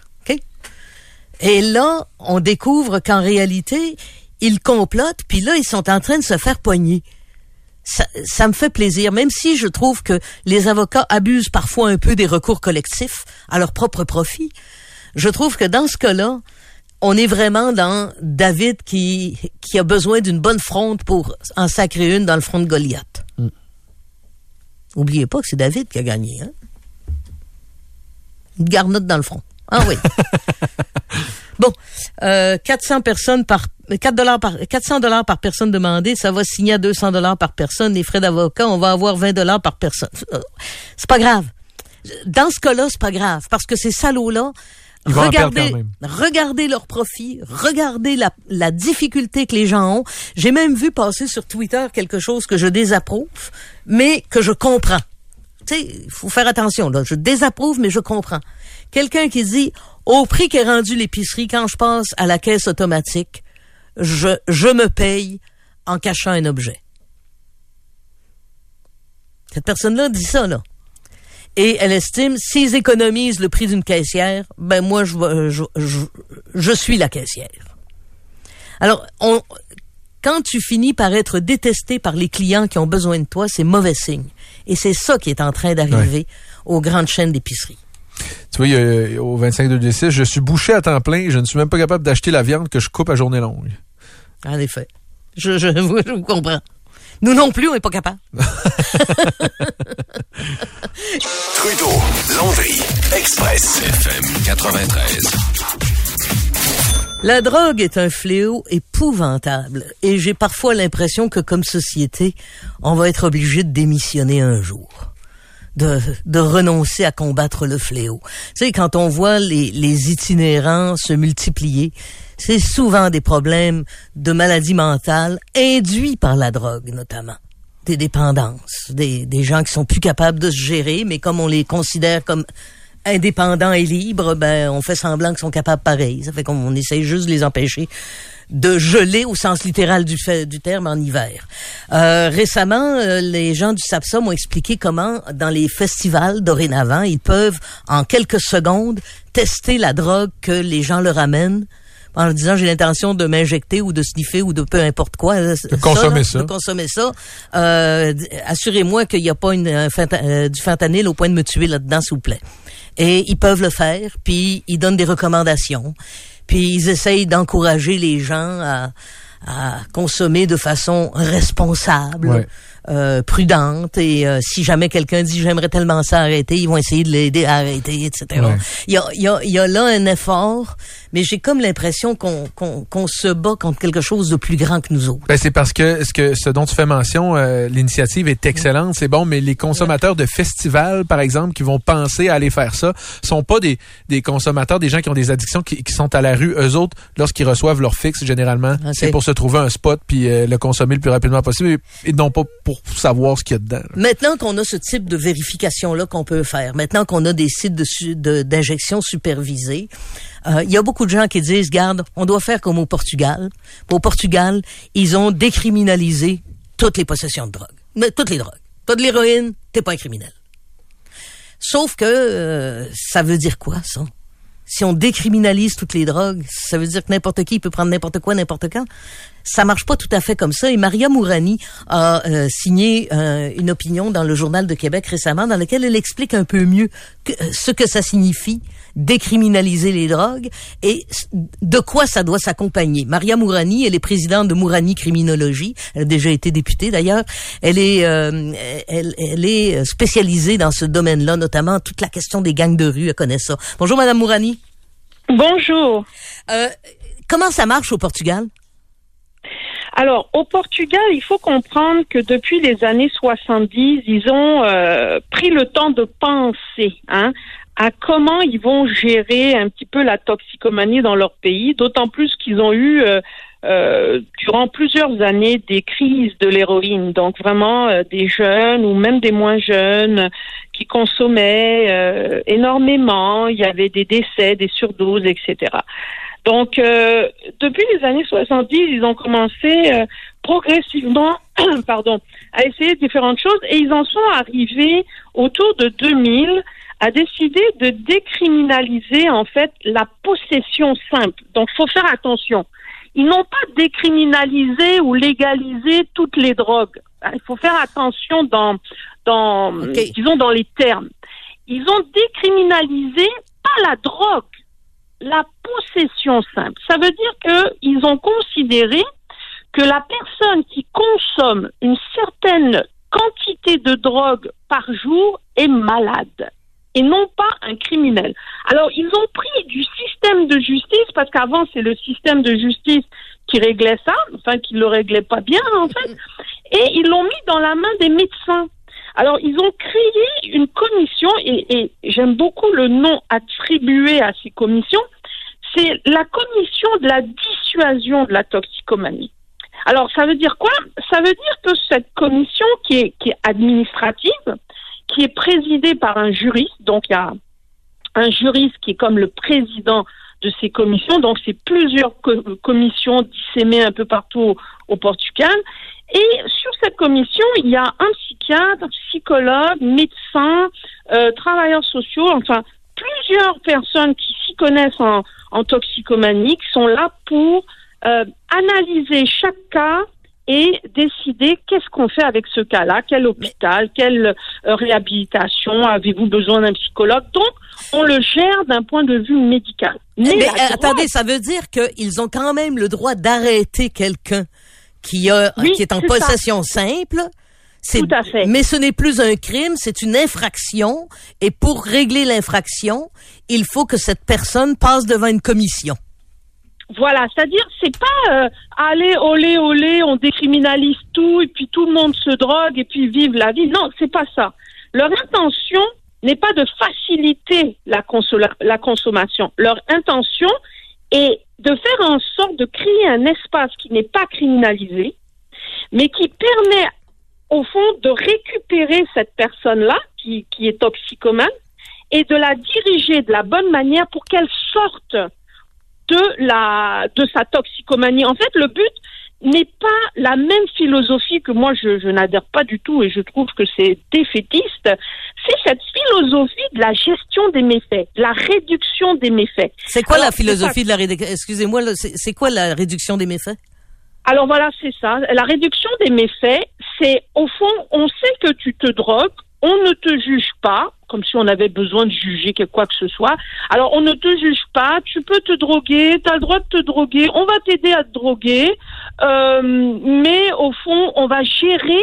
Et là, on découvre qu'en réalité, ils complotent, puis là, ils sont en train de se faire poigner. Ça, ça me fait plaisir, même si je trouve que les avocats abusent parfois un peu des recours collectifs à leur propre profit. Je trouve que dans ce cas-là, on est vraiment dans David qui, qui a besoin d'une bonne fronde pour en sacrer une dans le front de Goliath. Oubliez pas que c'est David qui a gagné. Hein? Une garnotte dans le front. Ah oui. Bon, euh, 400 personnes par 4 dollars par 400 dollars par personne demandée, ça va signer à 200 dollars par personne. Les frais d'avocat, on va avoir 20 dollars par personne. Euh, C'est pas grave. Dans ce cas-là, c'est pas grave parce que ces salauds-là, Ils vont en regardez, quand même. regardez leurs profits, regardez la, la difficulté que les gens ont. J'ai même vu passer sur Twitter quelque chose que je désapprouve, mais que je comprends. Tu sais, il faut faire attention. Là. Je désapprouve, mais je comprends. Quelqu'un qui dit, au prix qu'est rendu l'épicerie, quand je passe à la caisse automatique, je, je me paye en cachant un objet. Cette personne-là dit ça, là. Et elle estime, s'ils économisent le prix d'une caissière, ben moi, je, vais- je, je, je suis la caissière. Alors, on, quand tu finis par être détesté par les clients qui ont besoin de toi, c'est mauvais signe. Et c'est ça qui est en train d'arriver aux grandes chaînes d'épicerie. tu vois, au 25 2 6 je suis bouché à temps plein et je ne suis même pas capable d'acheter la viande que je coupe à journée longue. En effet. Je, je, je vous comprends. Nous non plus, on n'est pas capable. Trudeau, Landry, Express, FM 93. La drogue est un fléau épouvantable et j'ai parfois l'impression que comme société, on va être obligé de démissionner un jour. De, de renoncer à combattre le fléau. Tu sais, quand on voit les, les itinérants se multiplier, c'est souvent des problèmes de maladies mentales induits par la drogue, notamment. Des dépendances, des, des gens qui sont plus capables de se gérer, mais comme on les considère comme indépendants et libres, ben on fait semblant qu'ils sont capables pareil. Ça fait qu'on on essaye juste de les empêcher de geler au sens littéral du, fait, du terme en hiver. Euh, récemment, euh, les gens du SAPSA m'ont expliqué comment, dans les festivals dorénavant, ils peuvent, en quelques secondes, tester la drogue que les gens leur amènent en leur disant j'ai l'intention de m'injecter ou de sniffer ou de peu importe quoi. euh, De consommer là, ça. De consommer ça. Euh, Assurez-moi qu'il n'y a pas une, un fenta- euh, du fentanyl au point de me tuer là-dedans, s'il vous plaît. Et ils peuvent le faire, puis ils donnent des recommandations, puis ils essayent d'encourager les gens à, à consommer de façon responsable. Ouais. euh, prudente et euh, si jamais quelqu'un dit j'aimerais tellement ça arrêter, ils vont essayer de l'aider à arrêter, etc. Ouais. Il y a, y, a, y a là un effort, mais j'ai comme l'impression qu'on qu'on qu'on se bat contre quelque chose de plus grand que nous autres. Ben, c'est parce que ce que ce dont tu fais mention, euh, l'initiative est excellente, c'est bon, mais les consommateurs de festivals, par exemple, qui vont penser à aller faire ça, sont pas des, des consommateurs, des gens qui ont des addictions qui, qui sont à la rue. Eux autres, lorsqu'ils reçoivent leur fixe, généralement, Ok. c'est pour se trouver un spot puis euh, le consommer le plus rapidement possible et, non pas pour savoir ce qu'il y a dedans. Maintenant qu'on a ce type de vérification-là qu'on peut faire, maintenant qu'on a des sites su- de- d'injection supervisés, euh, il y a beaucoup de gens qui disent, garde, on doit faire comme au Portugal. Au Portugal, ils ont décriminalisé toutes les possessions de drogue. Mais toutes les drogues. T'as de l'héroïne, t'es pas un criminel. Sauf que euh, ça veut dire quoi, ça? Si on décriminalise toutes les drogues, ça veut dire que n'importe qui peut prendre n'importe quoi, n'importe quand. Ça marche pas tout à fait comme ça. Et Maria Mourani a euh, signé euh, une opinion dans le Journal de Québec récemment dans laquelle elle explique un peu mieux euh, ce que ça signifie décriminaliser les drogues et de quoi ça doit s'accompagner. Maria Mourani, elle est présidente de Mourani Criminologie. Elle a déjà été députée d'ailleurs. Elle est, euh, elle, elle, est spécialisée dans ce domaine-là, notamment toute la question des gangs de rue. Elle connaît ça. Bonjour, Madame Mourani. Bonjour. Euh, comment ça marche au Portugal? Alors, au Portugal, il faut comprendre que depuis les années 70, ils ont euh, pris le temps de penser hein, à comment ils vont gérer un petit peu la toxicomanie dans leur pays, d'autant plus qu'ils ont eu euh, euh, durant plusieurs années des crises de l'héroïne, donc vraiment des jeunes ou même des moins jeunes qui consommaient énormément, il y avait des décès, des surdoses, etc. Donc, euh, depuis les années 70, ils ont commencé euh, progressivement, pardon, à essayer différentes choses. Et ils en sont arrivés autour de 2000 à décider de décriminaliser en fait la possession simple. Donc, il faut faire attention. Ils n'ont pas décriminalisé ou légalisé toutes les drogues. Il faut faire attention dans, dans disons, dans les termes. Ils ont décriminalisé pas la drogue, la possession simple. Ça veut dire qu'ils ont considéré que la personne qui consomme une certaine quantité de drogue par jour est malade et non pas un criminel. Alors, ils ont pris du système de justice, parce qu'avant, c'est le système de justice qui réglait ça, enfin, qui le réglait pas bien, en fait, et ils l'ont mis dans la main des médecins. Alors, ils ont créé une commission, et, j'aime beaucoup le nom attribué à ces commissions, c'est la commission de la dissuasion de la toxicomanie. Alors, ça veut dire quoi? Ça veut dire que cette commission qui est, qui est administrative, qui est présidée par un juriste, donc il y a un juriste qui est comme le président de ces commissions, donc c'est plusieurs commissions dissémées un peu partout au Portugal, et sur cette commission, il y a un psychiatre, psychologue, médecin, euh, travailleurs sociaux, enfin plusieurs personnes qui s'y connaissent en, en, toxicomanie, qui sont là pour euh, analyser chaque cas et décider qu'est-ce qu'on fait avec ce cas-là, quel hôpital, quelle euh, réhabilitation, avez-vous besoin d'un psychologue? Donc, on le gère d'un point de vue médical. Mais, attendez, ça veut dire qu'ils ont quand même le droit d'arrêter quelqu'un qui, a, qui est en possession simple. Tout à fait. Mais ce n'est plus un crime, c'est une infraction. Et pour régler l'infraction, il faut que cette personne passe devant une commission. Voilà, c'est-à-dire c'est pas euh, aller olé olé, on décriminalise tout et puis tout le monde se drogue et puis vive la vie. Non, c'est pas ça. Leur intention n'est pas de faciliter la, consommation. Leur intention est de faire en sorte de créer un espace qui n'est pas criminalisé, mais qui permet au fond de récupérer cette personne-là qui est toxicomane et de la diriger de la bonne manière pour qu'elle sorte de la de sa toxicomanie. En fait, le but n'est pas la même philosophie que moi je, je n'adhère pas du tout et je trouve que c'est défaitiste. C'est cette philosophie de la gestion des méfaits, de la réduction des méfaits. C'est quoi la philosophie de la réduction Excusez-moi, c'est quoi la réduction des méfaits? Alors voilà, c'est ça. La réduction des méfaits, c'est au fond, on sait que tu te drogues, on ne te juge pas, comme si on avait besoin de juger quoi que ce soit. Alors, on ne te juge pas, tu peux te droguer, tu as le droit de te droguer, on va t'aider à te droguer, euh, mais au fond, on va gérer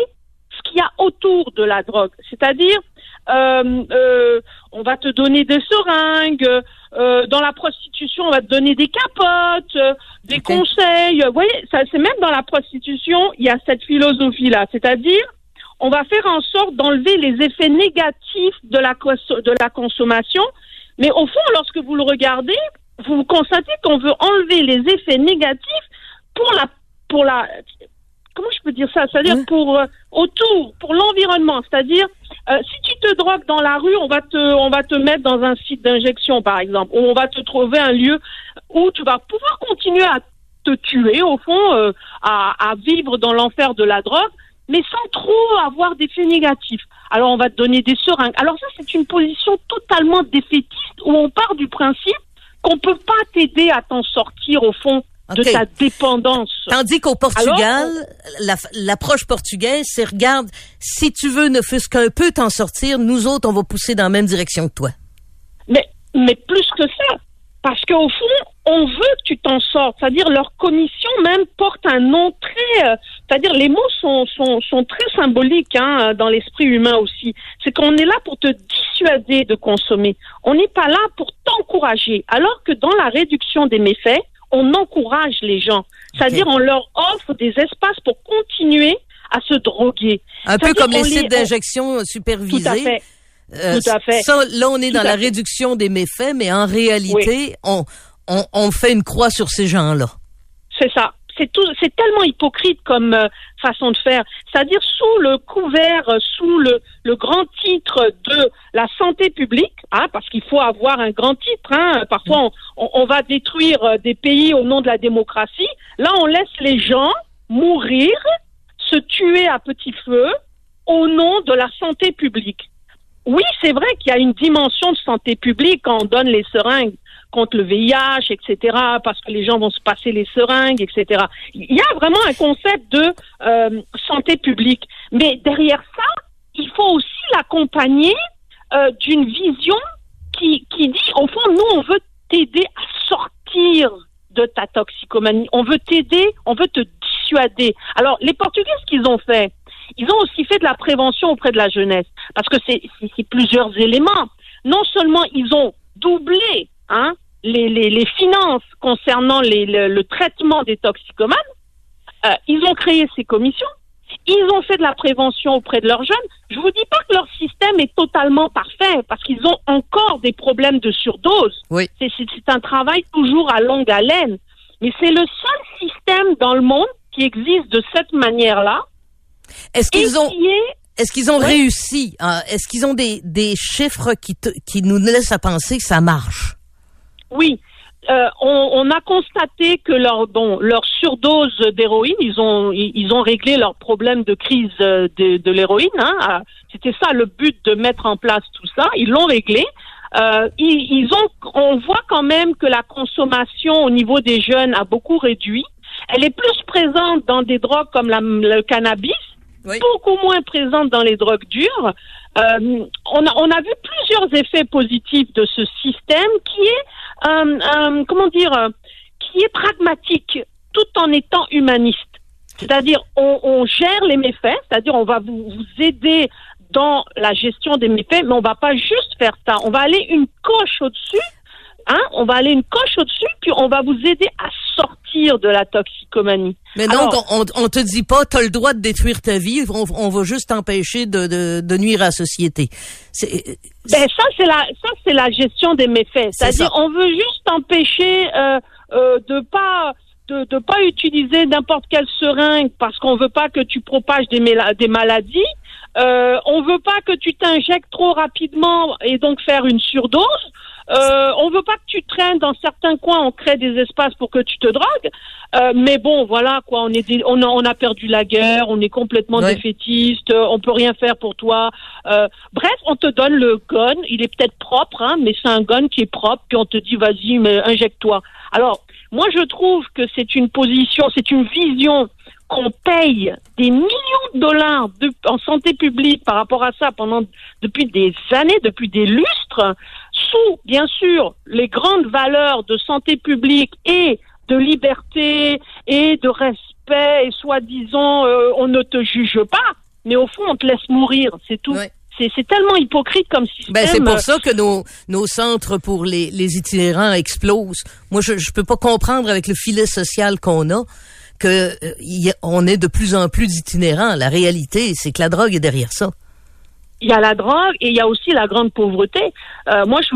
ce qu'il y a autour de la drogue. C'est-à-dire, euh, euh, on va te donner des seringues, dans la prostitution, on va te donner des capotes, des conseils. Vous voyez, ça, c'est même dans la prostitution, il y a cette philosophie-là. C'est-à-dire, on va faire en sorte d'enlever les effets négatifs de la, de la consommation. Mais au fond, lorsque vous le regardez, vous constatez qu'on veut enlever les effets négatifs pour la, pour la, comment je peux dire ça? C'est-à-dire pour euh, autour, pour l'environnement. C'est-à-dire, euh, si tu te drogues dans la rue, on va te, on va te mettre dans un site d'injection, par exemple, ou on va te trouver un lieu où tu vas pouvoir continuer à te tuer, au fond, euh, à, à vivre dans l'enfer de la drogue mais sans trop avoir d'effets négatifs. Alors on va te donner des seringues. Alors ça c'est une position totalement défaitiste où on part du principe qu'on peut pas t'aider à t'en sortir au fond de ta dépendance. Tandis qu'au Portugal, l'approche portugaise, c'est regarde, si tu veux ne fût-ce qu'un peu t'en sortir, nous autres on va pousser dans la même direction que toi. Mais mais plus que ça. Parce qu'au fond, on veut que tu t'en sortes. C'est-à-dire, leur commission même porte un nom très... euh, c'est-à-dire, les mots sont, sont, sont très symboliques hein, dans l'esprit humain aussi. C'est qu'on est là pour te dissuader de consommer. On n'est pas là pour t'encourager. Alors que dans la réduction des méfaits, on encourage les gens. C'est-à-dire, on leur offre des espaces pour continuer à se droguer. Un peu comme les sites on- d'injection Tout à supervisés. fait. Euh, Tout à fait. Ça, là, on est Tout dans la fait. réduction des méfaits, mais en réalité, on, on, fait une croix sur ces gens-là. C'est ça. C'est tout. C'est tellement hypocrite comme euh, façon de faire. C'est-à-dire sous le couvert, euh, sous le, grand titre de la santé publique, hein, parce qu'il faut avoir un grand titre. Hein, parfois, on va détruire euh, des pays au nom de la démocratie. Là, on laisse les gens mourir, se tuer à petit feu au nom de la santé publique. Oui, c'est vrai qu'il y a une dimension de santé publique quand on donne les seringues contre le VIH, etc., parce que les gens vont se passer les seringues, etc. Il y a vraiment un concept de euh, santé publique. Mais derrière ça, il faut aussi l'accompagner euh, d'une vision qui, qui dit, au fond, nous, on veut t'aider à sortir de ta toxicomanie. On veut t'aider, on veut te dissuader. Alors, les Portugais, ce qu'ils ont fait, ils ont aussi fait de la prévention auprès de la jeunesse, parce que c'est plusieurs éléments. Non seulement ils ont doublé hein, les, les, les finances concernant les, le, le traitement des toxicomanes, euh, ils ont créé ces commissions, ils ont fait de la prévention auprès de leurs jeunes. Je vous dis pas que leur système est totalement parfait, parce qu'ils ont encore des problèmes de surdose. Oui. C'est c'est- c'est un travail toujours à longue haleine, mais c'est le seul système dans le monde qui existe de cette manière-là. Est-ce qu'ils ont, est est-ce qu'ils ont réussi? hein? Est-ce qu'ils ont des, des chiffres qui, te- qui nous laissent à penser que ça marche? Oui. Euh, on, on a constaté que leur bon leur surdose d'héroïne, ils ont ils, ont réglé leur problème de crise euh, de, de l'héroïne. Hein. Ah, C'était ça le but de mettre en place tout ça. Ils l'ont réglé. Euh, ils, ils ont on voit quand même que la consommation au niveau des jeunes a beaucoup réduit. Elle est plus présente dans des drogues comme la- le cannabis, Oui. beaucoup moins présente dans les drogues dures. Euh, on, a, on a vu plusieurs effets positifs de ce système qui est, euh, euh, comment dire, qui est pragmatique tout en étant humaniste. C'est-à-dire, on, on gère les méfaits, c'est-à-dire, on va vous, vous aider dans la gestion des méfaits, mais on va pas juste faire ça. On va aller une coche au-dessus, hein, on va aller une coche au-dessus, puis on va vous aider à sortir de la toxicomanie. Mais donc, Alors- on, on te dit pas, t'as le droit de détruire ta vie, on, on va juste t'empêcher de, de, de nuire à la société. C'est, Ben ça c'est la ça c'est la gestion des méfaits. C'est C'est-à-dire on veut juste empêcher euh, euh, de pas de, de pas utiliser n'importe quelle seringue parce qu'on veut pas que tu propages des, des maladies. Euh, on veut pas que tu t'injectes trop rapidement et donc faire une surdose. Euh, on veut pas que tu traînes dans certains coins, on crée des espaces pour que tu te drogues. Euh, mais bon, voilà quoi, on est des- on a, on a perdu la guerre, on est complètement Ouais. défaitiste, euh, on peut rien faire pour toi. Euh, bref, on te donne le gun, il est peut-être propre, hein, mais c'est un gun qui est propre, puis on te dit vas-y, mais injecte-toi. Alors, moi je trouve que c'est une position, c'est une vision qu'on paye des millions de dollars de- en santé publique par rapport à ça pendant depuis des années, depuis des lustres, sous bien sûr les grandes valeurs de santé publique et de liberté et de respect et soi-disant euh, on ne te juge pas, mais au fond on te laisse mourir, c'est tout. Ouais. C'est c'est tellement hypocrite comme système. ben, c'est pour ça que nos, nos centres pour les, les itinérants explosent. Moi, je, je peux pas comprendre avec le filet social qu'on a que euh, y on est de plus en plus d'itinérants. La réalité, c'est que la drogue est derrière ça. il y a la drogue et il y a aussi la grande pauvreté. Euh, moi, je,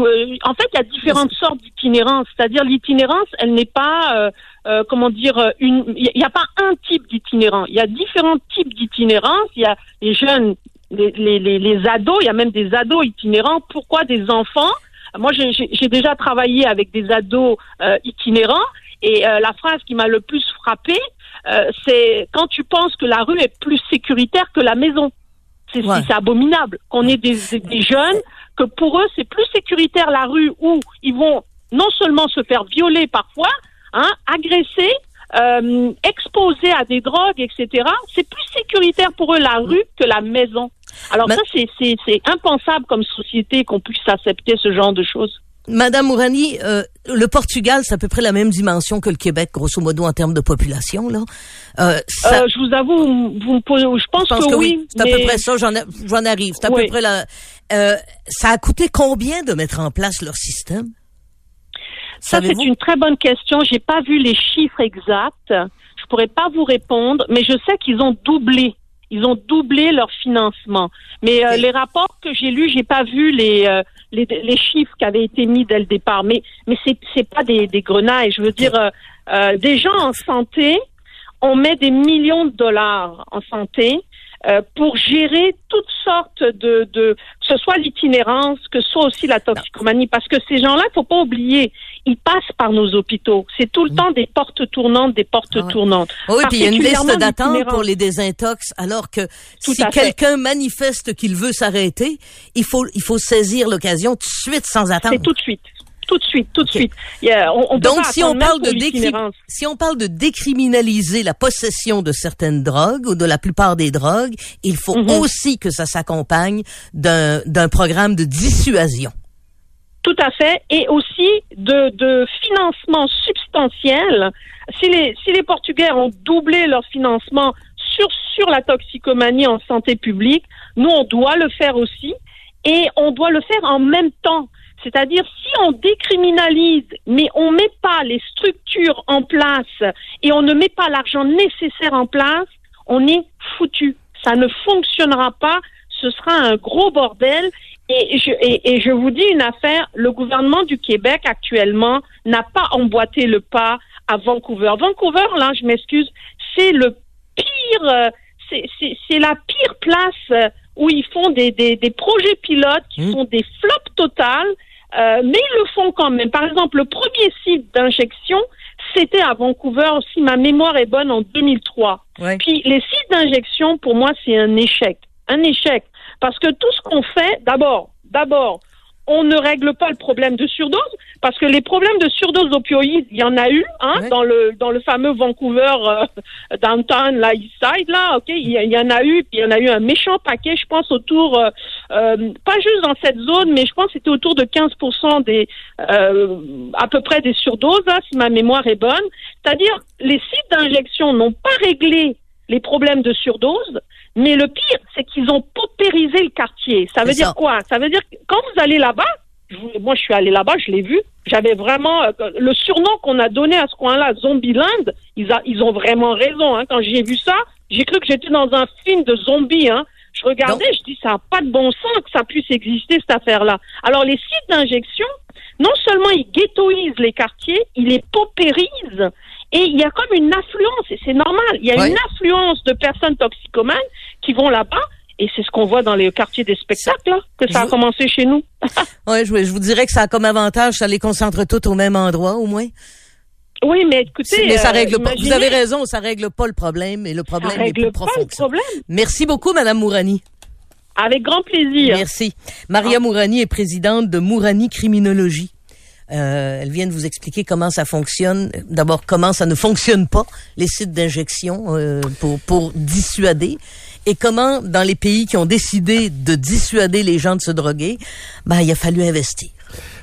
en fait, il y a différentes sortes d'itinérance. C'est-à-dire l'itinérance, elle n'est pas, euh, euh, comment dire, une. Il n'y a pas un type d'itinérant. Il y a différents types d'itinérance. Il y a les jeunes, les, les, les, les ados. Il y a même des ados itinérants. Pourquoi des enfants? Moi, j'ai- déjà travaillé avec des ados itinérants. Et euh, la phrase qui m'a le plus frappé, euh, c'est quand tu penses que la rue est plus sécuritaire que la maison. C'est Ouais. c'est abominable qu'on ait des, des- jeunes que pour eux c'est plus sécuritaire la rue où ils vont non seulement se faire violer parfois, hein, agresser, euh, exposés à des drogues, etc. C'est plus sécuritaire pour eux la rue que la maison. Alors Mais- ça c'est impensable comme société qu'on puisse accepter ce genre de choses. Madame Mourani, euh, le Portugal, c'est à peu près la même dimension que le Québec, grosso modo, en termes de population. Là. Euh, ça... euh, je vous avoue, vous me posez, je pense, je pense que, que, oui. C'est à peu près ça, j'en, arrive. C'est à Oui. peu près la... Ça a coûté combien de mettre en place leur système? Ça, c'est une très bonne question. J'ai pas vu les chiffres exacts. Je pourrais pas vous répondre, mais je sais qu'ils ont doublé. Ils ont doublé leur financement. Mais euh, les rapports que j'ai lus, j'ai pas vu les, euh, les les chiffres qui avaient été mis dès le départ. Mais mais c'est c'est pas des, des grenailles. Je veux dire, euh, euh, des gens en santé, on met des millions de dollars en santé euh, pour gérer toutes sortes de, de que ce soit l'itinérance, que ce soit aussi la toxicomanie, parce que ces gens-là, faut pas oublier, ils passent par nos hôpitaux. C'est tout le temps des portes tournantes, des portes Mm. Ah ouais. tournantes. Oui, puis il y a une liste d'attente pour les désintox, alors que Tout si quelqu'un manifeste qu'il veut s'arrêter, il faut, il faut saisir l'occasion tout de suite sans attendre. C'est tout de suite. Tout de suite, tout de suite. Il y a- on, on peut Donc, si on parle de si on parle de décriminaliser la possession de certaines drogues ou de la plupart des drogues, il faut Mhm. aussi que ça s'accompagne d'un d'un programme de dissuasion. Tout à fait. Et aussi de, de financement substantiel. Si les, si les Portugais ont doublé leur financement sur, sur la toxicomanie en santé publique, nous, on doit le faire aussi. Et on doit le faire en même temps. C'est-à-dire, si on décriminalise, mais on met pas les structures en place et on ne met pas l'argent nécessaire en place, on est foutu. Ça ne fonctionnera pas. Ce sera un gros bordel. Et je, et, et je vous dis une affaire, le gouvernement du Québec actuellement n'a pas emboîté le pas à Vancouver. Vancouver, là, je m'excuse, c'est le pire, euh, c'est- la pire place où ils font des, des, des projets pilotes qui Mm. font des flops totales, euh, mais ils le font quand même. Par exemple, le premier site d'injection, c'était à Vancouver, si ma mémoire est bonne, en 2003. Ouais. Puis les sites d'injection, pour moi, c'est un échec. Un échec. Parce que tout ce qu'on fait, d'abord, d'abord, on ne règle pas le problème de surdose, parce que les problèmes de surdose d'opioïdes, il y en a eu, hein, Ouais. dans le dans le fameux Vancouver euh, downtown, là, East Side, là, ok, il y, il y en a eu, puis il y en a eu un méchant paquet, je pense autour, euh, euh, pas juste dans cette zone, mais je pense que c'était autour de 15% des, euh, à peu près des surdoses, là, si ma mémoire est bonne. C'est-à-dire, les sites d'injection n'ont pas réglé les problèmes de surdose, mais le pire, c'est qu'ils ont paupérisé le quartier. Ça veut dire ça. quoi? Ça veut dire que quand vous allez là-bas, moi je suis allé là-bas, je l'ai vu, j'avais vraiment euh, le surnom qu'on a donné à ce coin-là, Zombieland. Ils, a- ils ont vraiment raison. Hein. Quand j'ai vu ça, j'ai cru que j'étais dans un film de zombies. Hein. Je regardais, je dis ça n'a pas de bon sens que ça puisse exister cette affaire-là. Alors les sites d'injection, non seulement ils ghettoisent les quartiers, ils les paupérisent. Et il y a comme une affluence, et c'est normal, il y a Ouais. une affluence de personnes toxicomanes qui vont là-bas, et c'est ce qu'on voit dans les quartiers des spectacles, là, que ça a commencé chez nous. Ouais, je, je vous dirais que ça a comme avantage, ça les concentre toutes au même endroit, au moins. Oui, mais écoutez... mais ça euh, règle pas. Vous avez raison, ça règle pas le problème, et le Ça problème est règle plus pas profond le ça. problème. Merci beaucoup, Madame Mourani. Avec grand plaisir. Merci. Maria Mourani est présidente de Mourani Criminologie. Euh, elle vient de vous expliquer comment ça fonctionne. D'abord, comment ça ne fonctionne pas, les sites d'injection euh, pour, pour dissuader. Et comment, dans les pays qui ont décidé de dissuader les gens de se droguer, ben, il a fallu investir.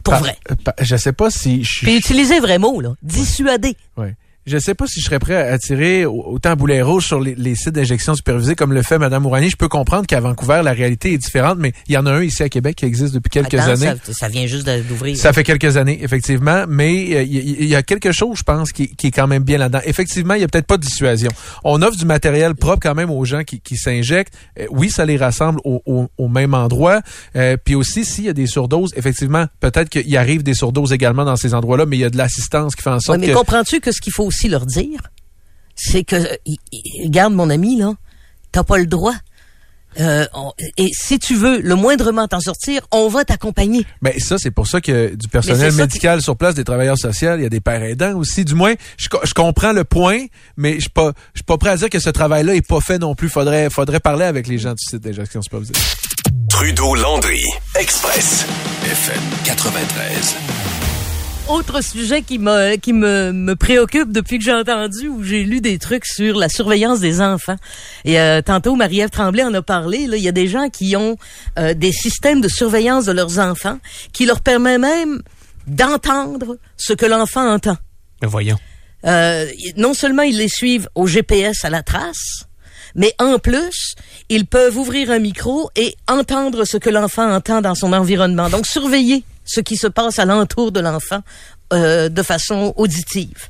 Pour vrai. pa- je sais pas si je Puis utiliser vrai mot, là. Dissuader. Ouais. Je sais pas si je serais prêt à tirer au- autant boulet rouge sur les, les sites d'injection supervisés comme le fait Mme Mourani. Je peux comprendre qu'à Vancouver, la réalité est différente, mais il y en a un ici à Québec qui existe depuis quelques Attends, années. Ça, ça vient juste d'ouvrir. Ça fait quelques années, effectivement, mais euh, il y, a quelque chose, je pense, qui, qui est quand même bien là-dedans. Effectivement, il y a peut-être pas de dissuasion. On offre du matériel propre quand même aux gens qui, qui s'injectent. Euh, oui, ça les rassemble au, au- au même endroit. Euh, puis aussi, s'il y a des surdoses, effectivement, peut-être qu'il arrive des surdoses également dans ces endroits-là, mais il y a de l'assistance qui fait en Ouais, sorte mais que... comprends-tu que ce qu'il faut aussi leur dire, c'est que, regarde mon ami, là, t'as pas le droit. Euh, on- et si tu veux le moindrement t'en sortir, on va t'accompagner. Ben ça, c'est pour ça que du personnel Mais c'est médical sur place, des travailleurs sociaux, il y a des pères aidants aussi. Du moins, je, co- je comprends le point, mais je suis pas, je suis pas prêt à dire que ce travail-là est pas fait non plus. Faudrait, faudrait parler avec les gens du site d'injection supervisée. Trudeau Landry, Express, FM 93. Autre sujet qui me qui me, me préoccupe depuis que j'ai entendu ou j'ai lu des trucs sur la surveillance des enfants. Et euh, tantôt Marie-Ève Tremblay en a parlé. Là, il y a des gens qui ont euh, des systèmes de surveillance de leurs enfants qui leur permet même d'entendre ce que l'enfant entend. Mais voyons. Euh, non seulement ils les suivent au GPS à la trace, mais en plus, ils peuvent ouvrir un micro et entendre ce que l'enfant entend dans son environnement. Donc, surveiller ce qui se passe alentour de l'enfant euh, de façon auditive.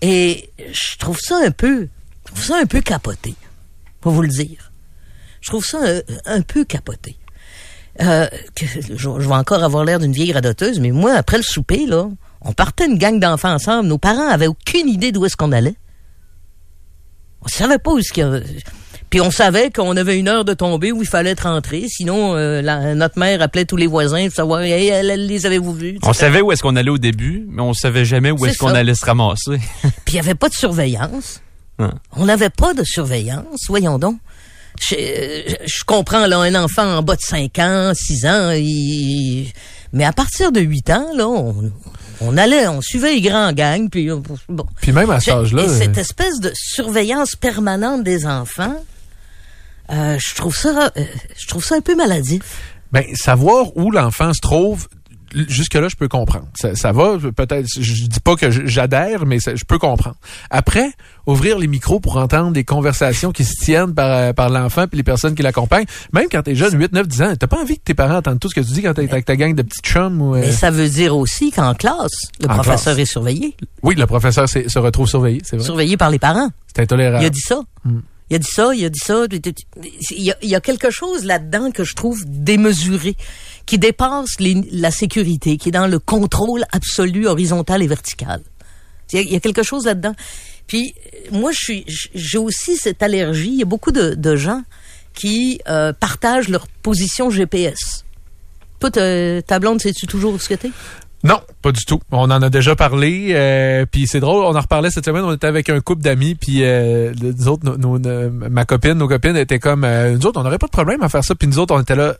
Et je trouve ça un peu, ça un peu capoté, pour vous le dire. Je trouve ça un, un peu capoté. Euh, je vais encore avoir l'air d'une vieille radoteuse, mais moi, après le souper, là, on partait une gang d'enfants ensemble. Nos parents avaient aucune idée d'où est-ce qu'on allait. On savait pas où est-ce qu'il y avait... Puis on savait qu'on avait une heure de tomber où il fallait être rentré. Sinon, euh, la- notre mère appelait tous les voisins pour savoir, hey, elle- elle- les avez-vous vus? On savait où est-ce qu'on allait au début, mais on savait jamais où est-ce qu'on allait se ramasser. Puis il n'y avait pas de surveillance. Hein. On n'avait pas de surveillance, voyons donc. Je, je- je comprends, là, un enfant en bas de 5 ans, 6 ans, il- mais à partir de 8 ans, là, on, on allait, on suivait les grands gangs, puis euh, bon. Puis même à cet âge-là, Et cette euh, espèce de surveillance permanente des enfants, euh, je trouve ça, euh, je trouve ça un peu maladif. ben, savoir où l'enfant se trouve, jusque-là, je peux comprendre. Ça, ça va, peut-être, je, dis pas que j'adhère, mais ça- je peux comprendre. Après, ouvrir les micros pour entendre des conversations qui se tiennent par, euh, par l'enfant puis les personnes qui l'accompagnent, même quand t'es jeune, 8, 9, 10 ans, t'as pas envie que tes parents entendent tout ce que tu dis quand t'es avec ta gang de petits chums ou... euh, Mais ça veut dire aussi qu'en classe, le En professeur classe. est surveillé, Oui, le professeur se retrouve surveillé, c'est vrai. surveillé par les parents. C'est intolérable. Il a dit ça. Hmm. Il a dit ça, il a dit ça. Il y a, il y a quelque chose là-dedans que je trouve démesuré, qui dépasse les- la sécurité, qui est dans le contrôle absolu, horizontal et vertical. Il y a, il y a quelque chose là-dedans. Puis euh, moi, je suis, j'ai aussi cette allergie. Il y a beaucoup de, de gens qui euh, partagent leur position GPS. Toi, ta blonde, sais-tu toujours ce que t'es? Non, pas du tout. On en a déjà parlé. Euh, puis c'est drôle, on en reparlait cette semaine. On était avec un couple d'amis. Puis euh, nous autres, ma copine, nos copines étaient comme euh, nous autres, on n'aurait pas de problème à faire ça. Puis nous autres, on était là.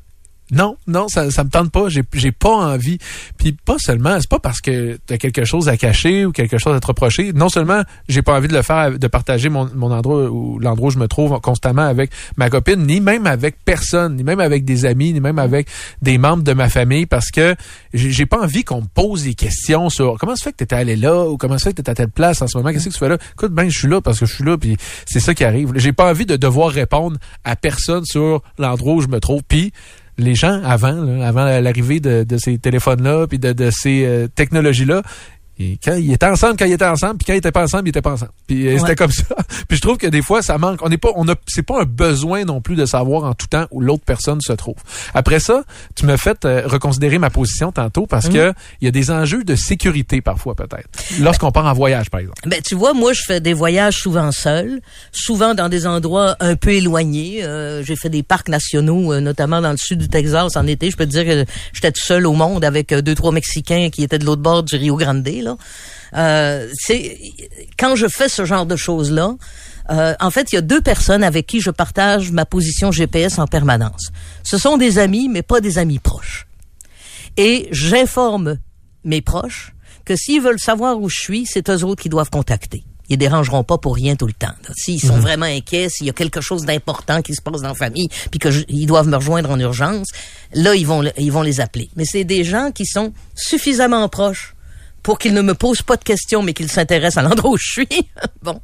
Non, non, ça, ça me tente pas. J'ai, j'ai pas envie. Puis pas seulement, c'est pas parce que t'as quelque chose à cacher ou quelque chose à te reprocher. Non seulement j'ai pas envie de le faire, de partager mon, mon endroit ou l'endroit où je me trouve constamment avec ma copine, ni même avec personne, ni même avec des amis, ni même avec des membres de ma famille, parce que j'ai pas envie qu'on me pose des questions sur comment ça fait que t'étais allé là ou comment ça fait que t'étais à telle place en ce moment? Qu'est-ce que tu fais là? Écoute, ben je suis là parce que je suis là, puis c'est ça qui arrive. J'ai pas envie de devoir répondre à personne sur l'endroit où je me trouve. Puis les gens avant, avant l'arrivée de, ces téléphones-là, puis de, de ces euh, technologies-là, et quand ils étaient ensemble, quand ils étaient ensemble, puis quand ils étaient pas ensemble, ils étaient pas ensemble. Puis euh, Ouais. c'était comme ça. puis je trouve que des fois, ça manque. On n'est pas, on a, c'est pas un besoin non plus de savoir en tout temps où l'autre personne se trouve. Après ça, tu m'as fait euh, reconsidérer ma position tantôt parce Mhm. que il y a des enjeux de sécurité parfois peut-être. Lorsqu'on part en voyage, par exemple. Ben, tu vois, moi, je fais des voyages souvent seul, souvent dans des endroits un peu éloignés. Euh, j'ai fait des parcs nationaux, euh, notamment dans le sud du Texas en été. Je peux te dire que j'étais tout seul au monde avec deux, trois Mexicains qui étaient de l'autre bord du Rio Grande, là. Euh, c'est quand je fais ce genre de choses-là, euh, en fait, il y a deux personnes avec qui je partage ma position GPS en permanence. Ce sont des amis, mais pas des amis proches. Et j'informe mes proches que s'ils veulent savoir où je suis, c'est eux autres qui doivent contacter. Ils dérangeront pas pour rien tout le temps. là. S'ils sont vraiment inquiets, s'il y a quelque chose d'important qui se passe dans la famille, puis que je- ils doivent me rejoindre en urgence, là ils vont ils vont les appeler. Mais c'est des gens qui sont suffisamment proches pour qu'ils ne me posent pas de questions, mais qu'ils s'intéressent à l'endroit où je suis. bon.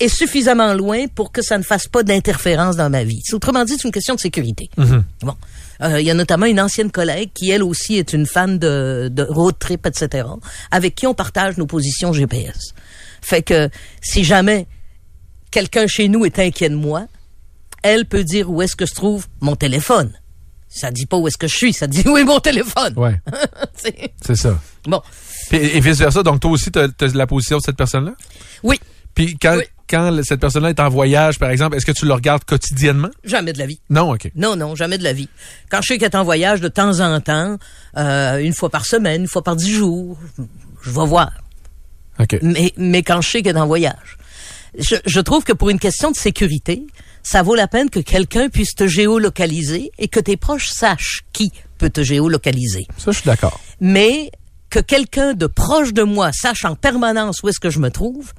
Et suffisamment loin pour que ça ne fasse pas d'interférence dans ma vie. C'est- Autrement dit, c'est une question de sécurité. Bon. Euh, Il y a notamment une ancienne collègue qui, elle aussi, est une fan de, de road trip, etc., avec qui on partage nos positions GPS. Fait que si jamais quelqu'un chez nous est inquiet de moi, elle peut dire où est-ce que se trouve mon téléphone. Ça dit pas où est-ce que je suis, ça dit où est mon téléphone. Ouais, c'est ça. bon. Puis, et vice versa. Donc toi aussi, t'as as la position de cette personne-là? Oui, Puis quand Oui. quand cette personne-là est en voyage, par exemple, est-ce que tu le regardes quotidiennement? Jamais de la vie. Non, ok. Non, non, jamais de la vie. Quand je sais qu'elle est en voyage de temps en temps, euh, une fois par semaine, une fois par dix jours, je vais voir. Ok. mais, mais quand je sais qu'elle est en voyage. Je, je trouve que pour une question de sécurité, ça vaut la peine que quelqu'un puisse te géolocaliser et que tes proches sachent qui peut te géolocaliser. Ça, je suis d'accord. Mais que quelqu'un de proche de moi sache en permanence où est-ce que je me trouve,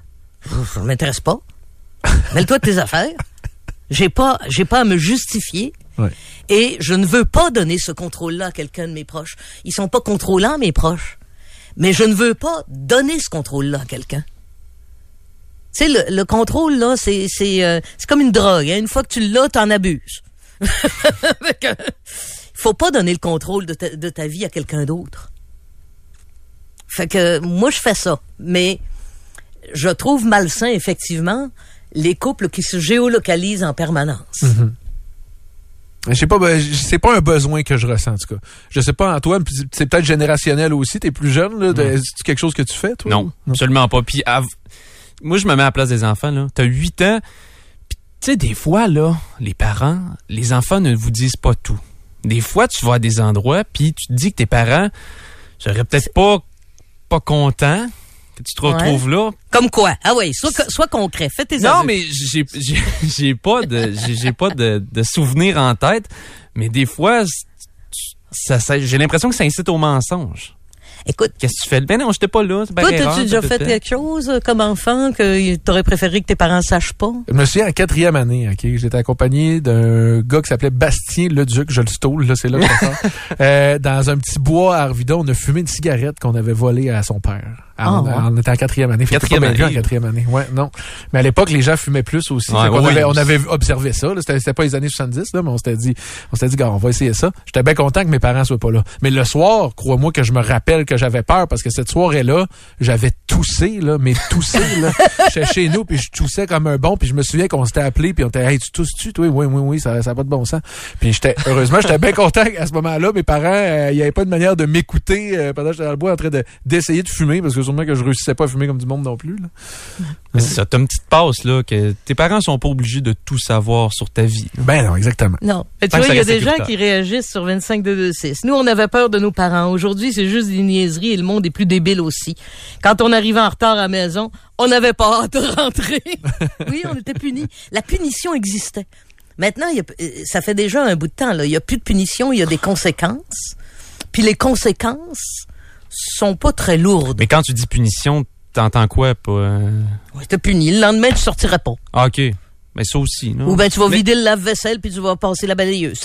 ça ne m'intéresse pas. Mêle-toi de tes affaires. J'ai pas, j'ai pas à me justifier. Ouais. Et je ne veux pas donner ce contrôle-là à quelqu'un de mes proches. Ils sont pas contrôlants, mes proches. Mais je ne veux pas donner ce contrôle-là à quelqu'un. Tu sais, le, le contrôle, là, c'est c'est euh, c'est comme une drogue. hein. Une fois que tu l'as, t'en abuses. Que, faut pas donner le contrôle de ta, de ta vie à quelqu'un d'autre. Fait que moi, je fais ça. Mais je trouve malsain, effectivement, les couples qui se géolocalisent en permanence. Je sais pas, ben, c'est pas un besoin que je ressens, en tout cas. Je sais pas, Antoine, puis c'est peut-être générationnel aussi. T'es plus jeune, là. de- C'est quelque chose que tu fais, toi? Non, absolument pas. Puis av- moi, je me mets à la place des enfants. là. T'as 8 ans. Puis tu sais, des fois, là, les parents, les enfants ne vous disent pas tout. Des fois, tu vas à des endroits, puis tu te dis que tes parents seraient peut-être pas, pas contents que tu te Ouais. retrouves là. Comme quoi? Ah oui, sois, co- sois concret. Fais tes Non, aveux. mais j'ai j'ai j'ai pas de j'ai j'ai pas de, de souvenirs en tête, mais des fois c- ça, ça- j'ai l'impression que ça incite au mensonge. Écoute, Qu'est-ce que tu fais? Ben non, j'étais pas là, toi, t'as-tu déjà fait quelque chose euh, comme enfant que t'aurais préféré que tes parents sachent pas? Je me souviens en quatrième année, ok, j'étais accompagné d'un gars qui s'appelait Bastien Leduc, je le stole, là, c'est là que. Euh, dans un petit bois à Arvida, on a fumé une cigarette qu'on avait volée à son père. Ah, on, ouais. on était en quatrième année. Quatrième en année. quatrième année. Ouais, non. Mais à l'époque, les gens fumaient plus aussi. Ouais, ouais, avait, oui. on avait observé ça. C'était, c'était pas les années 70, là, mais on s'était dit, on s'était dit, on va essayer ça. J'étais bien content que mes parents soient pas là. Mais le soir, crois-moi que je me rappelle que j'avais peur parce que cette soirée-là, j'avais toussé, là, mais toussé, là. J'étais chez nous, puis je toussais comme un bon, puis je me souviens qu'on s'était appelé, puis on était, hey, tu tousses-tu, toi? Oui, oui, oui, ça, ça a pas de bon sens. Puis j'étais, heureusement, j'étais bien content à ce moment-là. Mes parents, euh, il y avait pas de manière de m'écouter euh, pendant que j'étais dans le bois en train de, d'essayer de fumer, parce que sûrement que je réussissais pas à fumer comme du monde non plus, là. Mais c'est ça, t'as une petite passe là que tes parents sont pas obligés de tout savoir sur ta vie. Ben non, exactement. Non. Mais tu Tant vois, il y a des gens qui réagissent sur 25226. Nous, on avait peur de nos parents. Aujourd'hui, c'est juste des niaiseries et le monde est plus débile aussi. Quand on arrivait en retard à la maison, on n'avait pas hâte de rentrer. oui, on était punis. La punition existait. Maintenant, il y a- euh, ça fait déjà un bout de temps. Là. Il n'y a plus de punition, il y a des conséquences. Puis les conséquences sont pas très lourdes. Mais quand tu dis punition, t'entends quoi pas euh, Ouais, T'es puni. Le lendemain, tu sortirais pas. Ah OK. Mais ça aussi, non? Ou ben tu vas Mais- vider le lave-vaisselle puis tu vas passer la balayeuse.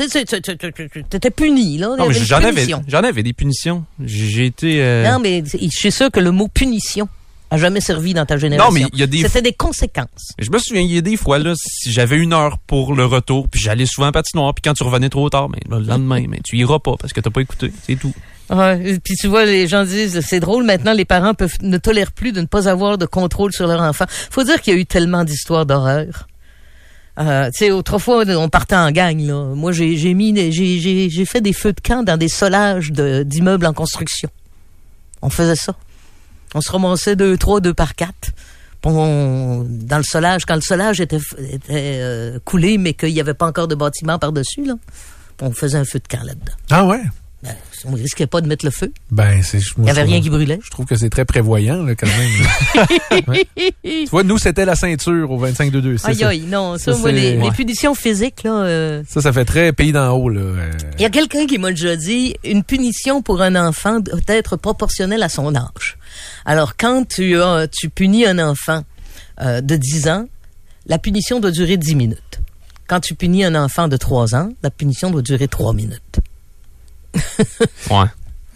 T'étais puni, là. Non, mais j'en avais j'en avais des punitions. J'ai été euh, Non, mais c'est- je suis sûr que le mot punition a jamais servi dans ta génération. Non, mais il y a des C'était des conséquences. Je me souviens, il y a des fois, là, si j'avais une heure pour le retour, puis j'allais souvent à patinoire, puis quand tu revenais trop tard, ben, là, le lendemain, mais tu iras pas parce que t'as pas écouté, c'est tout. Ouais, puis tu vois, les gens disent, c'est drôle, maintenant les parents peuvent ne tolèrent plus de ne pas avoir de contrôle sur leur enfant. Faut dire qu'il y a eu tellement d'histoires d'horreur. Euh, tu sais, autrefois, on partait en gang, là. Moi, j'ai, j'ai mis, j'ai, j'ai, j'ai fait des feux de camp dans des solages de, d'immeubles en construction. On faisait ça. On se ramassait deux, trois, deux par quatre. On- dans le solage, quand le solage était, était euh, coulé, mais qu'il n'y avait pas encore de bâtiment par-dessus, là, on faisait un feu de camp là-dedans. Ah ouais? Ben, on risquait pas de mettre le feu. Ben, c'est. Il n'y avait rien qui brûlait. Je trouve que c'est très prévoyant, là, quand même. Ouais. Tu vois, nous, c'était la ceinture au 25-2-2. Ça, Aïe, c'est- aïe, non, ça, ça, moi, les, punitions physiques, là, euh, Ça, ça fait très pays d'en haut, là. euh. il y a quelqu'un qui m'a déjà dit, une punition pour un enfant doit être proportionnelle à son âge. Alors, quand tu as, tu punis un enfant euh, de 10 ans, la punition doit durer 10 minutes. Quand tu punis un enfant de 3 ans, la punition doit durer 3 minutes. Ouais.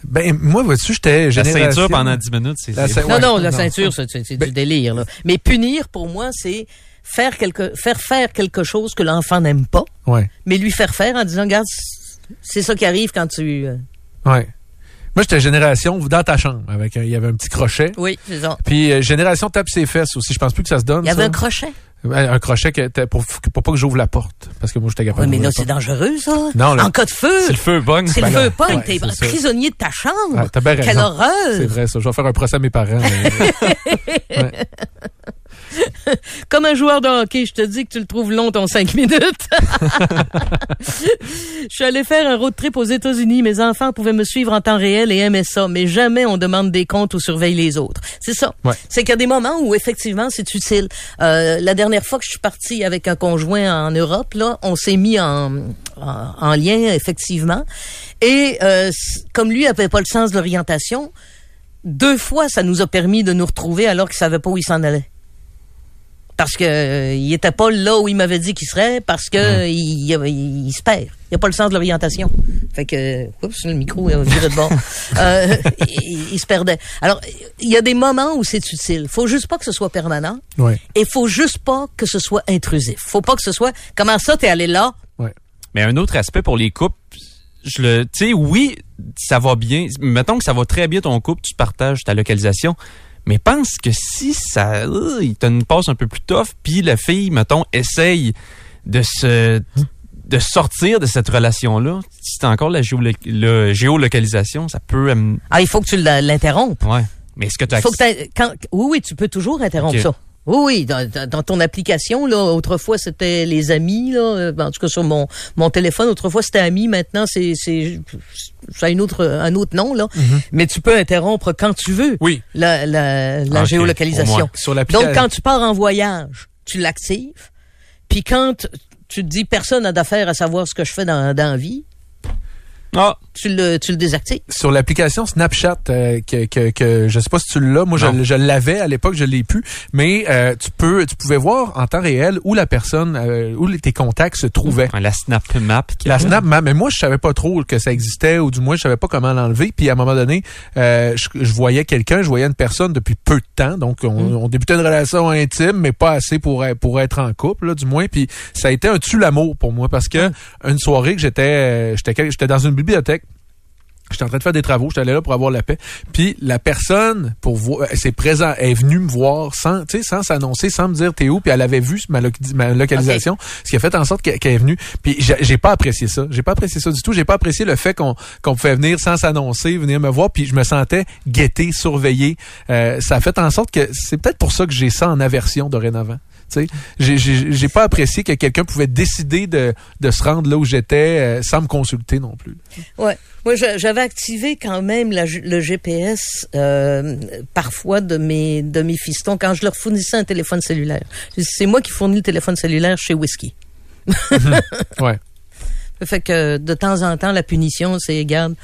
Ben, moi, vois-tu, j'étais La ceinture pendant 10 minutes, c'est. Non, non, la non. ceinture, c'est, c'est Ben- du délire. Là. Mais punir, pour moi, c'est faire, quelque, faire faire quelque chose que l'enfant n'aime pas, Ouais, mais lui faire faire en disant, regarde, c'est ça qui arrive quand tu... euh, ouais. Moi, j'étais génération dans ta chambre. avec un- Il y avait un petit crochet. Oui, c'est ça. Puis euh, génération tape ses fesses aussi. Je pense plus que ça se donne. Il y avait ça. un crochet? Un crochet pour, pour pas que j'ouvre la porte. Parce que moi, j'étais capable Oui, mais là, c'est dangereux, ça. Non, là- en cas de feu, Si le feu c'est Ben le là, feu pogne, t'es c'est prisonnier de ta chambre. Ah, t'as bien Quelle raison. horreur. C'est vrai, ça. Je vais faire un procès à mes parents. euh, ouais. Comme un joueur de hockey, je te dis que tu le trouves long ton 5 minutes. je suis allé faire un road trip aux États-Unis. Mes enfants pouvaient me suivre en temps réel et aimaient ça, mais jamais on demande des comptes ou surveille les autres. C'est ça. Ouais. C'est qu'il y a des moments où effectivement c'est utile. Euh, la dernière fois que je suis partie avec un conjoint en Europe, là, on s'est mis en, en, en lien effectivement. Et euh, comme lui avait pas le sens de l'orientation, deux fois ça nous a permis de nous retrouver alors qu'il savait pas où il s'en allait. Parce que euh, il était pas là où il m'avait dit qu'il serait, parce que il, il- il se perd. Il a pas le sens de l'orientation. Fait que, oups, le micro a viré de bord. Euh, il, il se perdait. Alors, il y a des moments où c'est utile. Faut juste pas que ce soit permanent. Ouais. Et faut juste pas que ce soit intrusif. Faut pas que ce soit, comment ça, t'es allé là? Mais un autre aspect pour les couples, je le, tu sais, oui, ça va bien. Mettons que ça va très bien ton couple, tu partages ta localisation. Mais pense que si ça, euh, il te une passe un peu plus tough, puis la fille, mettons, essaye de se, de sortir de cette relation-là, si c'est encore la, géolo- le géolocalisation, ça peut, euh, Ah, il faut que tu la- l'interrompes. ouais. Mais est-ce que tu as Faut que oui, oui, tu peux toujours interrompre ça. Oui, oui, dans, ton application, là, autrefois c'était les amis, là, euh, en tout cas sur mon, mon téléphone, autrefois c'était amis, maintenant c'est, c'est, ça a une autre, un autre nom, là. Mais tu peux interrompre quand tu veux Oui. la, la, géolocalisation. Sur. Donc, quand tu pars en voyage, tu l'actives. Puis quand tu te dis personne n'a d'affaire à savoir ce que je fais dans, dans la vie, Ah, tu le, tu le désactives. sur l'application Snapchat euh, que, que, que je sais pas si tu l'as. Moi je, Non. je l'avais à l'époque je l'ai plus. Mais euh, tu peux tu pouvais voir en temps réel où la personne euh, où tes contacts se trouvaient. La Snap Map. la Snap Map, mais moi je savais pas trop que ça existait ou du moins je savais pas comment l'enlever. Puis à un moment donné euh, je, je voyais quelqu'un je voyais une personne depuis peu de temps. Donc on, on débutait une relation intime mais pas assez pour être- pour être en couple là, du moins. Puis ça a été un tue l'amour pour moi parce que une soirée que j'étais euh, j'étais j'étais dans une bibliothèque J'étais en train de faire des travaux, j'étais allé là pour avoir la paix. Puis la personne pour voir, c'est présent, elle est venue me voir sans, tu sais, sans s'annoncer, sans me dire t'es où. Puis elle avait vu ma, loc- ma localisation, ce qui a fait en sorte qu'elle est venue. Puis j'ai j'ai pas apprécié ça, j'ai pas apprécié ça du tout. J'ai pas apprécié le fait qu'on qu'on pouvait venir sans s'annoncer, venir me voir. Puis je me sentais guetté, surveillé. Euh, ça a fait en sorte que c'est peut-être pour ça que j'ai ça en aversion dorénavant. Tu sais, j'ai- pas apprécié que quelqu'un pouvait décider de, de se rendre là où j'étais euh, sans me consulter non plus. Ouais. Moi, j'avais activé quand même la le GPS euh, parfois de mes de mes fistons quand je leur fournissais un téléphone cellulaire. C'est moi qui fournis le téléphone cellulaire chez Whisky. Ouais. Ça fait que de temps en temps, la punition, c'est regarde,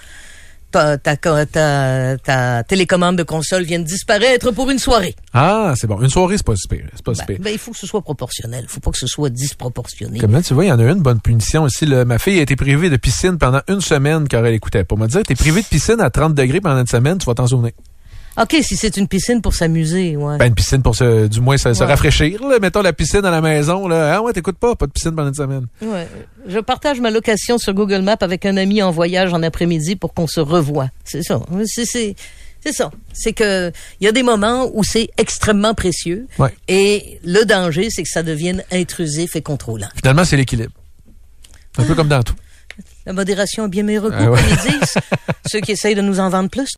ta, ta, ta, ta télécommande de console vient de disparaître pour une soirée. Ah, c'est bon. Une soirée, c'est pas super. C'est pas Ben, ben, il faut que ce soit proportionnel. Il faut pas que ce soit disproportionné. Comme là, tu vois, il y en a une bonne punition aussi. Là. Ma fille a été privée de piscine pendant une semaine car elle écoutait. Pour me dire, t'es privé de piscine à 30 degrés pendant une semaine, tu vas t'en souvenir. OK, si c'est une piscine pour s'amuser, ouais. Ben, une piscine pour se, du moins se, rafraîchir. Là. Mettons la piscine à la maison. Là. Ah ouais, t'écoutes pas, pas de piscine pendant une semaine. Ouais. Je partage ma location sur Google Maps avec un ami en voyage en après-midi pour qu'on se revoie. C'est ça. C'est, c'est, c'est ça. C'est que il y a des moments où c'est extrêmement précieux. Ouais. Et le danger, c'est que ça devienne intrusif et contrôlant. Finalement, c'est l'équilibre. Un peu comme dans tout. La modération est bien meilleure Ah ouais. comme ils disent. Ceux qui essayent de nous en vendre plus.